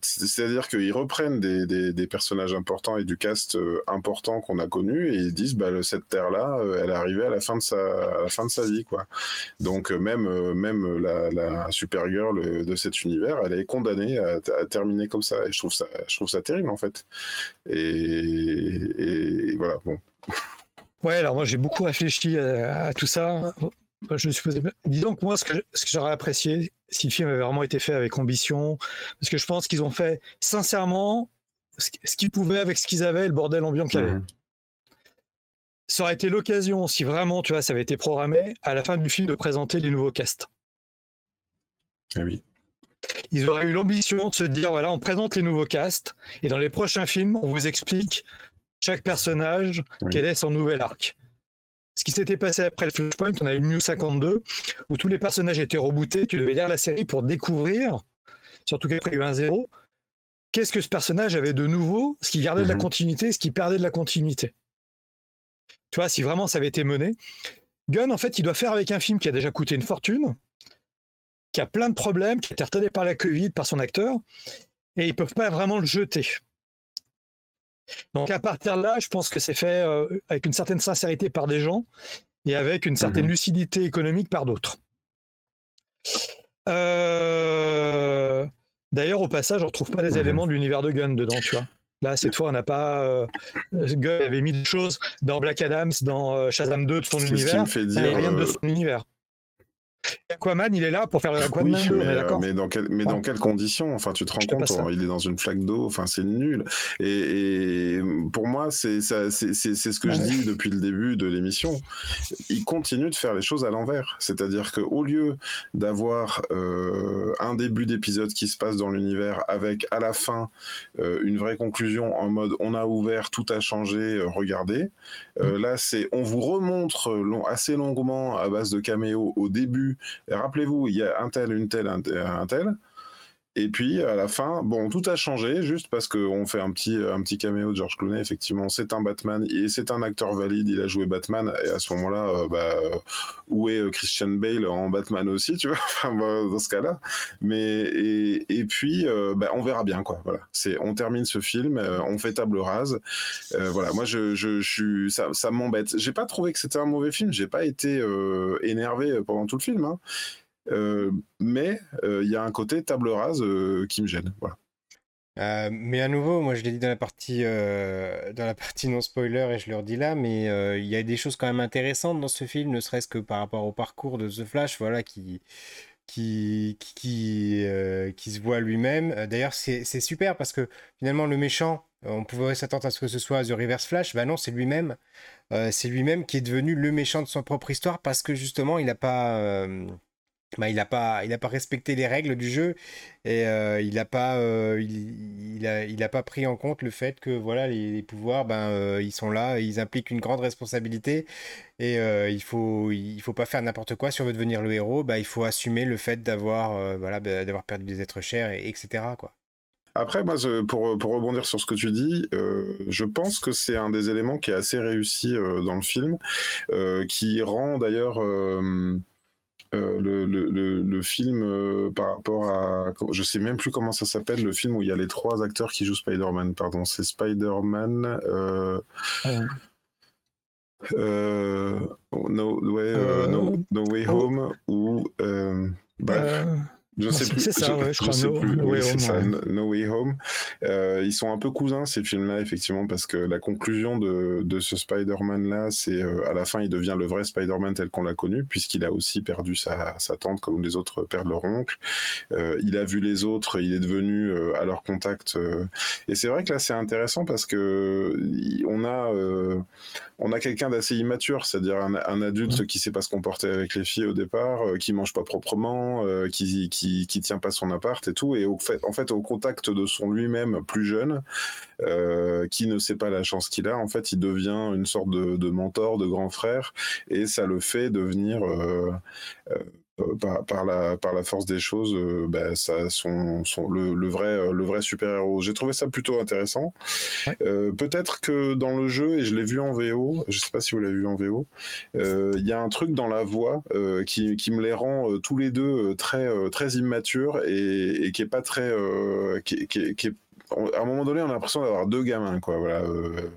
c'est-à-dire qu'ils reprennent des, personnages importants et du cast important qu'on a connu et ils disent, bah, cette Terre-là, elle est arrivée à la fin de sa, vie, quoi. Donc, même, la, la Supergirl de cet univers, elle est condamnée à, terminer comme ça. Et ça, je trouve ça terrible, en fait. Et, voilà, bon. Ouais, alors moi j'ai beaucoup réfléchi à, tout ça. Je me suis posé... Disons que moi, ce que, ce que j'aurais apprécié, si le film avait vraiment été fait avec ambition, parce que je pense qu'ils ont fait sincèrement ce qu'ils pouvaient avec ce qu'ils avaient, le bordel ambiant qu'il y avait. Mhm. Ça aurait été l'occasion, si vraiment, tu vois, ça avait été programmé, à la fin du film, de présenter les nouveaux castes. Ah oui ils auraient eu l'ambition de se dire voilà, on présente les nouveaux castes et dans les prochains films, on vous explique chaque personnage quel est son nouvel arc. Ce qui s'était passé après le Flashpoint, on a eu New 52 où tous les personnages étaient rebootés. Tu devais lire la série pour découvrir, surtout qu'après il y a eu un zéro, qu'est-ce que ce personnage avait de nouveau, ce qui gardait de la mhm. continuité, ce qui perdait de la continuité. Tu vois, si vraiment ça avait été mené, Gunn, en fait, il doit faire avec un film qui a déjà coûté une fortune, qui a plein de problèmes, qui a été retardé par la Covid, par son acteur, et ils peuvent pas vraiment le jeter. Donc à partir de là, je pense que c'est fait euh, avec une certaine sincérité par des gens et avec une certaine mhm. lucidité économique par d'autres. Euh, d'ailleurs, au passage, on ne retrouve pas les mhm. éléments de l'univers de Gunn dedans, tu vois. Là, cette fois, on n'a pas. Euh, Gunn avait mis des choses dans Black Adams, dans Shazam 2 de son univers. Fait dire, rien de son univers. Aquaman, il est là pour faire le Aquaman oui, mais, euh, mais, dans, mais dans quelles conditions? Enfin, tu te rends compte, il est dans une flaque d'eau, enfin, c'est nul. Et, pour moi, c'est ce que je dis depuis le début de l'émission. Il continue de faire les choses à l'envers. C'est-à-dire qu'au lieu d'avoir euh, un début d'épisode qui se passe dans l'univers avec à la fin euh, une vraie conclusion en mode on a ouvert, tout a changé, regardez. Mm. Là, c'est on vous remontre assez longuement à base de caméos au début Rappelez-vous, il y a un tel, une telle, un tel. Et puis à la fin, bon, tout a changé juste parce qu'on fait un petit, un petit caméo de George Clooney. Effectivement, c'est un Batman et c'est un acteur valide. Il a joué Batman et à ce moment-là, euh, bah, où est euh, Christian Bale en Batman aussi, tu vois? Bah, Dans ce cas-là. Mais et, puis, euh, bah, on verra bien quoi. Voilà, c'est on termine ce film, on fait table rase. voilà, moi je, je, suis, ça, ça m'embête. J'ai pas trouvé que c'était un mauvais film. J'ai pas été énervé pendant tout le film. Hein. Euh, mais euh, il y a un côté table rase euh, qui me gêne. Mais à nouveau, moi je l'ai dit dans la partie partie non spoiler et je le redis là, mais il y a des choses quand même intéressantes dans ce film, ne serait-ce que par rapport au parcours de The Flash, voilà, qui qui qui qui, se voit lui-même. D'ailleurs, c'est super parce que finalement le méchant, on pouvait s'attendre à ce que ce soit The Reverse Flash, bah non, c'est lui-même. c'est lui-même qui est devenu le méchant de son propre histoire parce que justement, il n'a pas bah, il n'a pas, pas respecté les règles du jeu et euh, il n'a pas, euh, il, a, il a pas pris en compte le fait que voilà les, pouvoirs, ben euh, ils sont là, ils impliquent une grande responsabilité et il faut, il faut pas faire n'importe quoi si on veut devenir le héros. Bah, il faut assumer le fait d'avoir, voilà, bah, perdu des êtres chers, et, etc. Après, moi, pour, pour, rebondir sur ce que tu dis, je pense que c'est un des éléments qui est assez réussi dans le film, qui rend d'ailleurs euh, le, le, le, film euh, par rapport à. Je sais même plus comment ça s'appelle, le film où il y a les trois acteurs qui jouent Spider-Man. Pardon, c'est Spider-Man. Euh, no, way, no, no, Way oh. Home ou. Bref. Je sais plus. C'est ça, ouais, je, crois. Sais no, plus. No, Way Home, ça, no, Way Home. Euh, ils sont un peu cousins ces films-là, effectivement, parce que la conclusion de, de ce Spider-Man-là, c'est euh, à la fin, il devient le vrai Spider-Man tel qu'on l'a connu, puisqu'il a aussi perdu sa, sa, tante, comme les autres perdent leur oncle. Euh, il a vu les autres, il est devenu euh, à leur contact. Euh. et c'est vrai que là, c'est intéressant parce que on a on a quelqu'un d'assez immature, c'est-à-dire un, un, adulte qui sait pas se comporter avec les filles au départ, qui mange pas proprement, qui, qui qui, tient pas son appart et tout. Et au en fait, au contact de son lui-même plus jeune, qui ne sait pas la chance qu'il a, en fait, il devient une sorte de, mentor, de grand frère, et ça le fait devenir euh, par, la, par la force des choses, euh, bah, ça, son, le, vrai, euh, le vrai super-héros. J'ai trouvé ça plutôt intéressant. Peut-être que dans le jeu, et je l'ai vu en VO, je sais pas si vous l'avez vu en VO, il y a un truc dans la voix qui, qui, me les rend tous les deux très, très immatures et, et qui est pas très. qui, qui, qui est à un moment donné, on a l'impression d'avoir deux gamins, quoi. Voilà. Euh,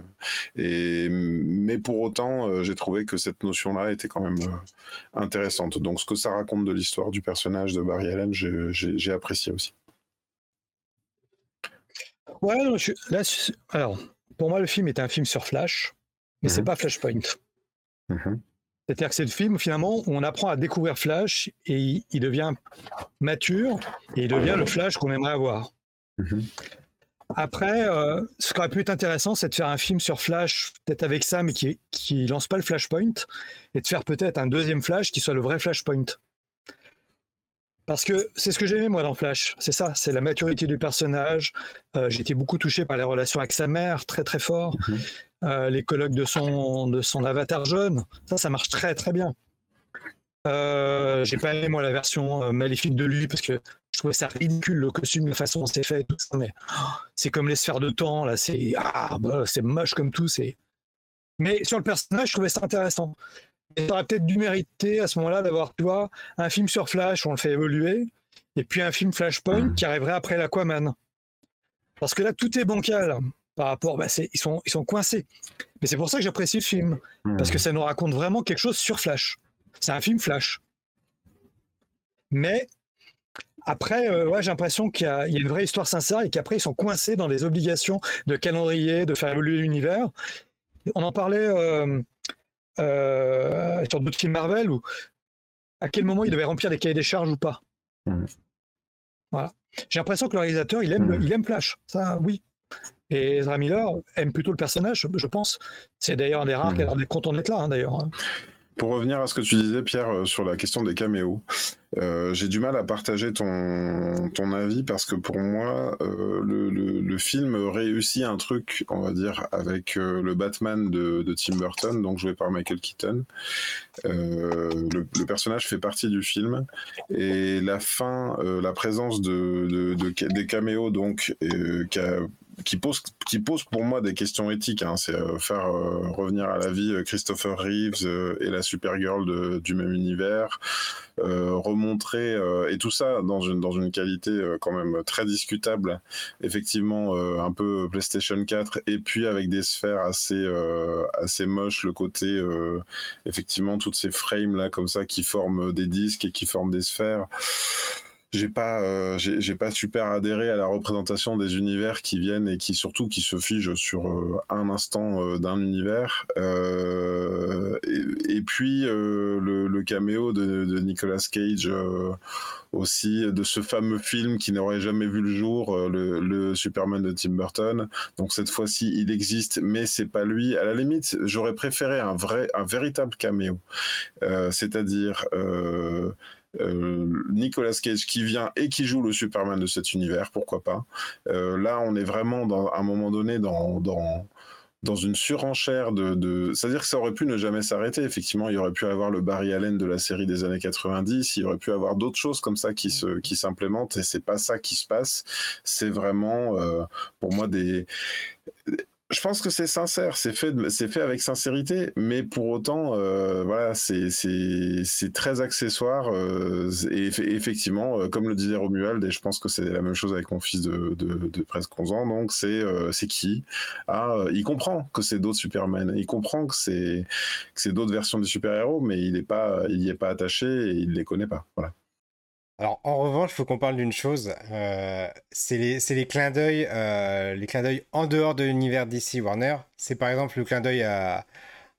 et mais pour autant, euh, j'ai trouvé que cette notion-là était quand même euh, intéressante. Donc, ce que ça raconte de l'histoire du personnage de Barry Allen, j'ai apprécié aussi. Ouais, là, alors, pour moi, le film est un film sur Flash, mais c'est mhm. pas Flashpoint. Mhm. C'est-à-dire que c'est le film finalement où on apprend à découvrir Flash et il, devient mature et il devient le Flash qu'on aimerait avoir. Mhm. Après, euh, ce qui aurait pu être intéressant, c'est de faire un film sur Flash, peut-être avec ça, mais qui, qui lance pas le Flashpoint, et de faire peut-être un deuxième Flash qui soit le vrai Flashpoint. Parce que c'est ce que j'aimais moi dans Flash, c'est ça, c'est la maturité du personnage. Euh, j'ai été beaucoup touché par les relations avec sa mère, très très fort. Mhm. Euh, les colloques de son, de son avatar jeune, ça, ça marche très très bien. J'ai pas aimé moi la version maléfique de lui parce que je trouvais ça ridicule le costume, la façon dont c'est fait, tout ça, mais oh, c'est comme les sphères de temps, là, c'est ah, bah, c'est moche comme tout. c'est. Mais sur le personnage, je trouvais ça intéressant. Et ça aurait peut-être dû mériter à ce moment-là d'avoir, tu vois, un film sur Flash, on le fait évoluer, et puis un film Flashpoint qui arriverait après l'Aquaman. Parce que là, tout est bancal par rapport, bah, ils, sont, ils sont coincés. Mais c'est pour ça que j'apprécie le film, parce que ça nous raconte vraiment quelque chose sur Flash. C'est un film Flash. Mais après, euh, ouais, j'ai l'impression qu'il y, a une vraie histoire sincère et qu'après, ils sont coincés dans des obligations de calendrier, de faire évoluer l'univers. On en parlait euh, euh, sur d'autres films Marvel où à quel moment il devait remplir des cahiers des charges ou pas. Mmh. Voilà. J'ai l'impression que le réalisateur, il aime, mmh. il aime Flash. Ça, oui. Et Ezra Miller aime plutôt le personnage, je pense. C'est d'ailleurs un des rares mmh. qui a l'air d'être content d'être là, hein, d'ailleurs. Pour revenir à ce que tu disais, Pierre, sur la question des caméos, euh, j'ai du mal à partager ton, ton avis parce que pour moi, euh, le, le, film réussit un truc, on va dire, avec euh, le Batman de, de, Tim Burton, donc joué par Michael Keaton. Euh, le, personnage fait partie du film et la fin, la présence de, de, des caméos, donc, qui a qui pose qui pose pour moi des questions éthiques. Hein. C'est euh, faire euh, revenir à la vie euh, Christopher Reeves et la Supergirl du même univers, remontrer et tout ça dans une dans une qualité quand même très discutable. Effectivement, un peu PlayStation 4 et puis avec des sphères assez assez moches. Le côté effectivement toutes ces frames là comme ça qui forment des disques et qui forment des sphères j'ai pas euh, j'ai pas super adhéré à la représentation des univers qui viennent et qui surtout qui se figent sur euh, un instant euh, d'un univers et, et, puis le, le, caméo de, de Nicolas Cage aussi de ce fameux film qui n'aurait jamais vu le jour, le, le, Superman de Tim Burton. Donc cette fois-ci, il existe, mais c'est pas lui. À la limite, j'aurais préféré un vrai, un véritable caméo, euh, c'est-à-dire euh, euh, Nicolas Cage qui vient et qui joue le Superman de cet univers, pourquoi pas. Euh, là, on est vraiment à un moment donné dans, dans, dans une surenchère de, de... C'est-à-dire que ça aurait pu ne jamais s'arrêter. Effectivement, il aurait pu avoir le Barry Allen de la série des années 90, il aurait pu avoir d'autres choses comme ça qui se qui s'implémentent et c'est pas ça qui se passe. C'est vraiment euh, pour moi des je pense que c'est sincère, c'est fait, avec sincérité, mais pour autant, euh, voilà, c'est, très accessoire. Euh, et effectivement, euh, comme le disait Romuald, et je pense que c'est la même chose avec mon fils de, presque 11 ans, donc c'est, qui ah, Il comprend que c'est d'autres Superman, il comprend que c'est, d'autres versions des super-héros, mais il n'est pas, il y est pas attaché et il les connaît pas. Alors, en revanche, il faut qu'on parle d'une chose. Euh, c'est les, les, clins d'œil, euh, les clins d'œil en dehors de l'univers DC Warner. C'est par exemple le clin d'œil à,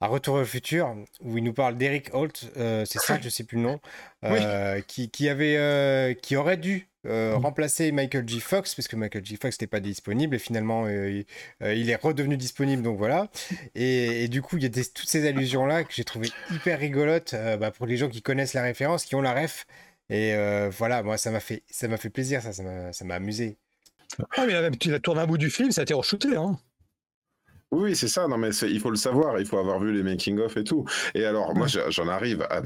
à, Retour au futur, où il nous parle d'Eric Holt, euh, c'est ça, je sais plus le nom, qui, qui, avait, qui aurait dû remplacer Michael G. Fox, parce que Michael G. Fox n'était pas disponible, et finalement, il, est redevenu disponible, donc voilà. Et, du coup, il y a toutes ces allusions-là que j'ai trouvé hyper rigolotes bah, pour les gens qui connaissent la référence, qui ont la ref Et euh, voilà, moi, ça m'a fait, ça m'a fait plaisir, ça, ça m'a, amusé. Ah, mais tu la tourné un bout du film, ça a été re-shooté, hein. Oui, c'est ça. Non, mais il faut le savoir. Il faut avoir vu les making of et tout. Et alors, moi, j'en arrive à,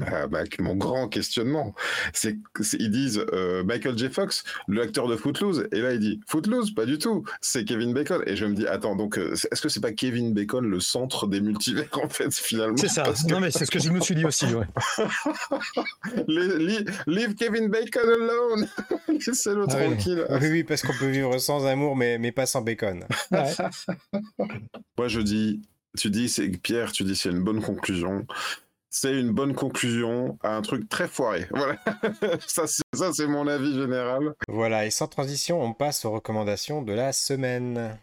mon grand questionnement. C'est, ils disent euh, Michael J. Fox, l'acteur de Footloose, et là il dit Footloose, pas du tout. C'est Kevin Bacon. Et je me dis, attends, donc euh, est-ce que c'est pas Kevin Bacon le centre des multivers en fait finalement? C'est ça. Non, mais c'est ce que je me suis dit aussi. Ouais. leave, Kevin Bacon alone. Laissez-le ah tranquille. Oui, oui, parce qu'on peut vivre sans amour, mais, mais pas sans bacon. Ouais. Moi, je dis, tu dis, c'est Pierre, tu dis, c'est une bonne conclusion. C'est une bonne conclusion à un truc très foiré. Voilà. ça, c'est mon avis général. Voilà. Et sans transition, on passe aux recommandations de la semaine.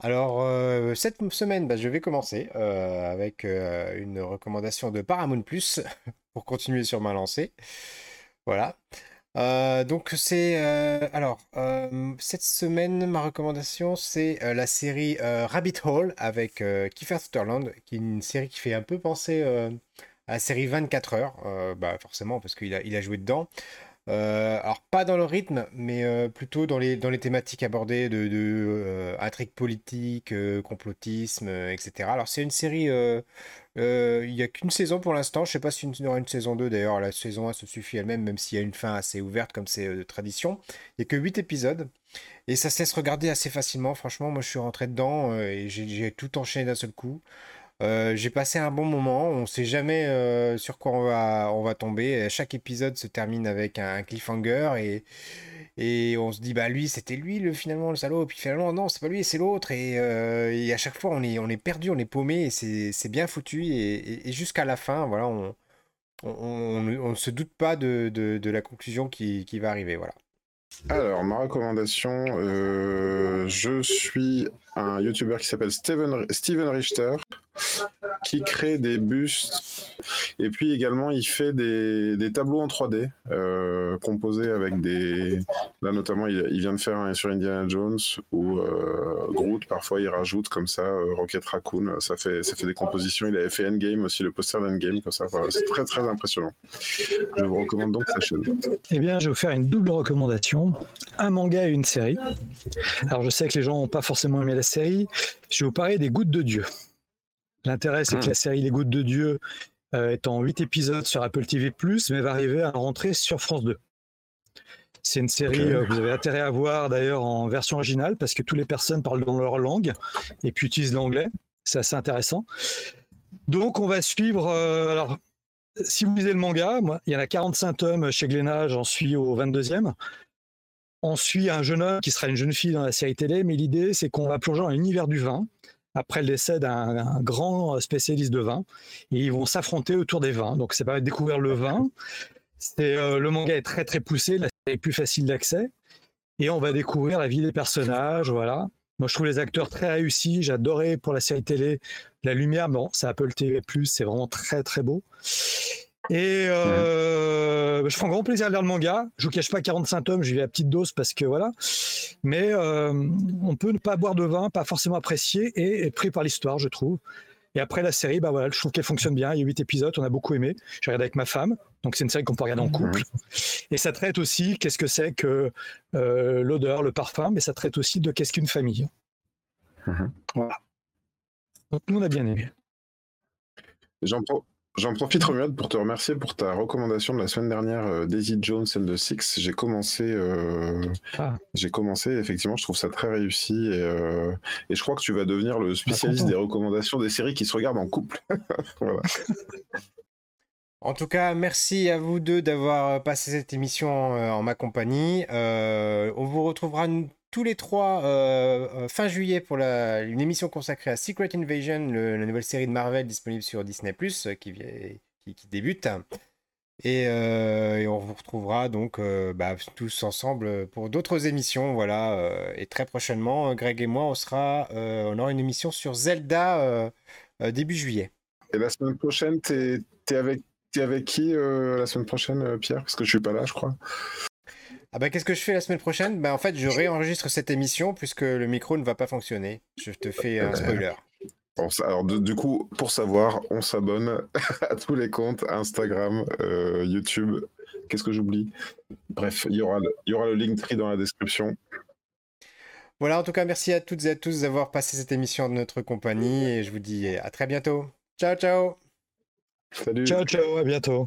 Alors, euh, cette semaine, bah, je vais commencer euh, avec euh, une recommandation de Paramount Plus pour continuer sur ma lancée. Voilà. Euh, donc c'est euh, alors euh, cette semaine ma recommandation c'est la série Rabbit Hole avec Kiefer Sutherland qui est une série qui fait un peu penser à la série 24 heures bah forcément parce qu'il a, il a joué dedans. Alors pas dans le rythme mais plutôt dans les, dans les thématiques abordées de, de intrigue politique complotisme etc alors c'est une série euh, il n'y a qu'une saison pour l'instant. Je ne sais pas s'il y aura une saison 2 d'ailleurs. La saison 1 se suffit elle-même, même s'il y a une fin assez ouverte comme c'est euh, de tradition. Il n'y a que 8 épisodes. Et ça se laisse regarder assez facilement. Franchement, moi je suis rentré dedans euh, et j'ai tout enchaîné d'un seul coup. j'ai passé un bon moment. On ne sait jamais sur quoi on va, on va tomber. Chaque épisode se termine avec un cliffhanger et et on se dit, bah lui, c'était lui le, finalement le salaud. Et puis finalement, non, c'est pas lui, c'est l'autre. Et, euh, à chaque fois, on est, on est perdu, on est paumé. Et c'est bien foutu. Et, et jusqu'à la fin, voilà, on, on, ne se doute pas de, de, la conclusion qui, qui, va arriver. Voilà. Alors, ma recommandation, euh, je suis un YouTuber qui s'appelle Steven, Steven Richter, qui crée des bustes. Et puis également il fait des, des tableaux en 3D euh, composés avec des là notamment il, vient de faire sur Indiana Jones ou euh, Groot parfois il rajoute comme ça euh, Rocket Raccoon. Ça fait ça fait des compositions. Il avait fait Endgame aussi le poster d'Endgame comme ça. C'est très très impressionnant. Je vous recommande donc sa chaîne. Eh bien je vais vous faire une double recommandation un manga et une série. Alors je sais que les gens n'ont pas forcément aimé la série. Je vais vous parler des Gouttes de Dieu L'intérêt, c'est que hmm. la série Les Gouttes de Dieu euh, est en 8 épisodes sur Apple TV, mais va arriver à rentrer sur France 2. C'est une série euh, que vous avez intérêt à voir d'ailleurs en version originale parce que toutes les personnes parlent dans leur langue et puis utilisent l'anglais. C'est assez intéressant. Donc, on va suivre. Euh, alors, si vous lisez le manga, moi, il y en a 45 tomes chez Glénat, j'en suis au 22e. On suit un jeune homme qui sera une jeune fille dans la série télé, mais l'idée, c'est qu'on va plonger dans l'univers du vin après le décès d'un grand spécialiste de vin. Et ils vont s'affronter autour des vins. Donc, ça va découvrir le vin. Euh, le manga est très très poussé, la est plus facile d'accès. Et on va découvrir la vie des personnages, voilà. Moi, je trouve les acteurs très réussis. J'adorais pour la série télé la lumière. Bon, c'est Apple TV+, c'est vraiment très très beau. Et euh, je prends grand plaisir à lire le manga. Je vous cache pas 45 tomes, j'y vais à petite dose parce que voilà. Mais euh, on peut ne pas boire de vin, pas forcément apprécier et être pris par l'histoire, je trouve. Et après la série, bah voilà, je trouve qu'elle fonctionne bien. Il y a 8 épisodes, on a beaucoup aimé. J'ai regardé avec ma femme, donc c'est une série qu'on peut regarder en couple. Et ça traite aussi qu'est-ce que c'est que euh, l'odeur, le parfum, mais ça traite aussi de qu'est-ce qu'une famille. Mhm. Voilà. Donc nous on a bien aimé. J'en J'en profite, Romuald, pour te remercier pour ta recommandation de la semaine dernière, euh, Daisy Jones and the Six. J'ai commencé, euh, ah. j'ai commencé, effectivement, je trouve ça très réussi et, euh, et, je crois que tu vas devenir le spécialiste des recommandations des séries qui se regardent en couple. voilà. En tout cas, merci à vous deux d'avoir passé cette émission en, ma compagnie. on vous retrouvera tous les trois euh, euh, fin juillet pour une émission consacrée à Secret Invasion, la nouvelle série de Marvel disponible sur Disney Plus euh, qui, qui, débute. Et, on vous retrouvera donc bah, tous ensemble pour d'autres émissions. Voilà. et très prochainement, Greg et moi, on, sera, on aura une émission sur Zelda début juillet. Et la semaine prochaine, t'es es avec, es avec qui la semaine prochaine, Pierre? Parce que je suis pas là, je crois. Ah bah qu'est-ce que je fais la semaine prochaine? Bah en fait je réenregistre cette émission puisque le micro ne va pas fonctionner. Je te fais un spoiler. alors du coup, pour savoir, on s'abonne à tous les comptes Instagram, euh, YouTube Qu'est-ce que j'oublie? Bref, il y aura le, il y aura le Linktree dans la description. Voilà, en tout cas, merci à toutes et à tous d'avoir passé cette émission de notre compagnie et je vous dis à très bientôt. Ciao, ciao Salut. Ciao, ciao, à bientôt.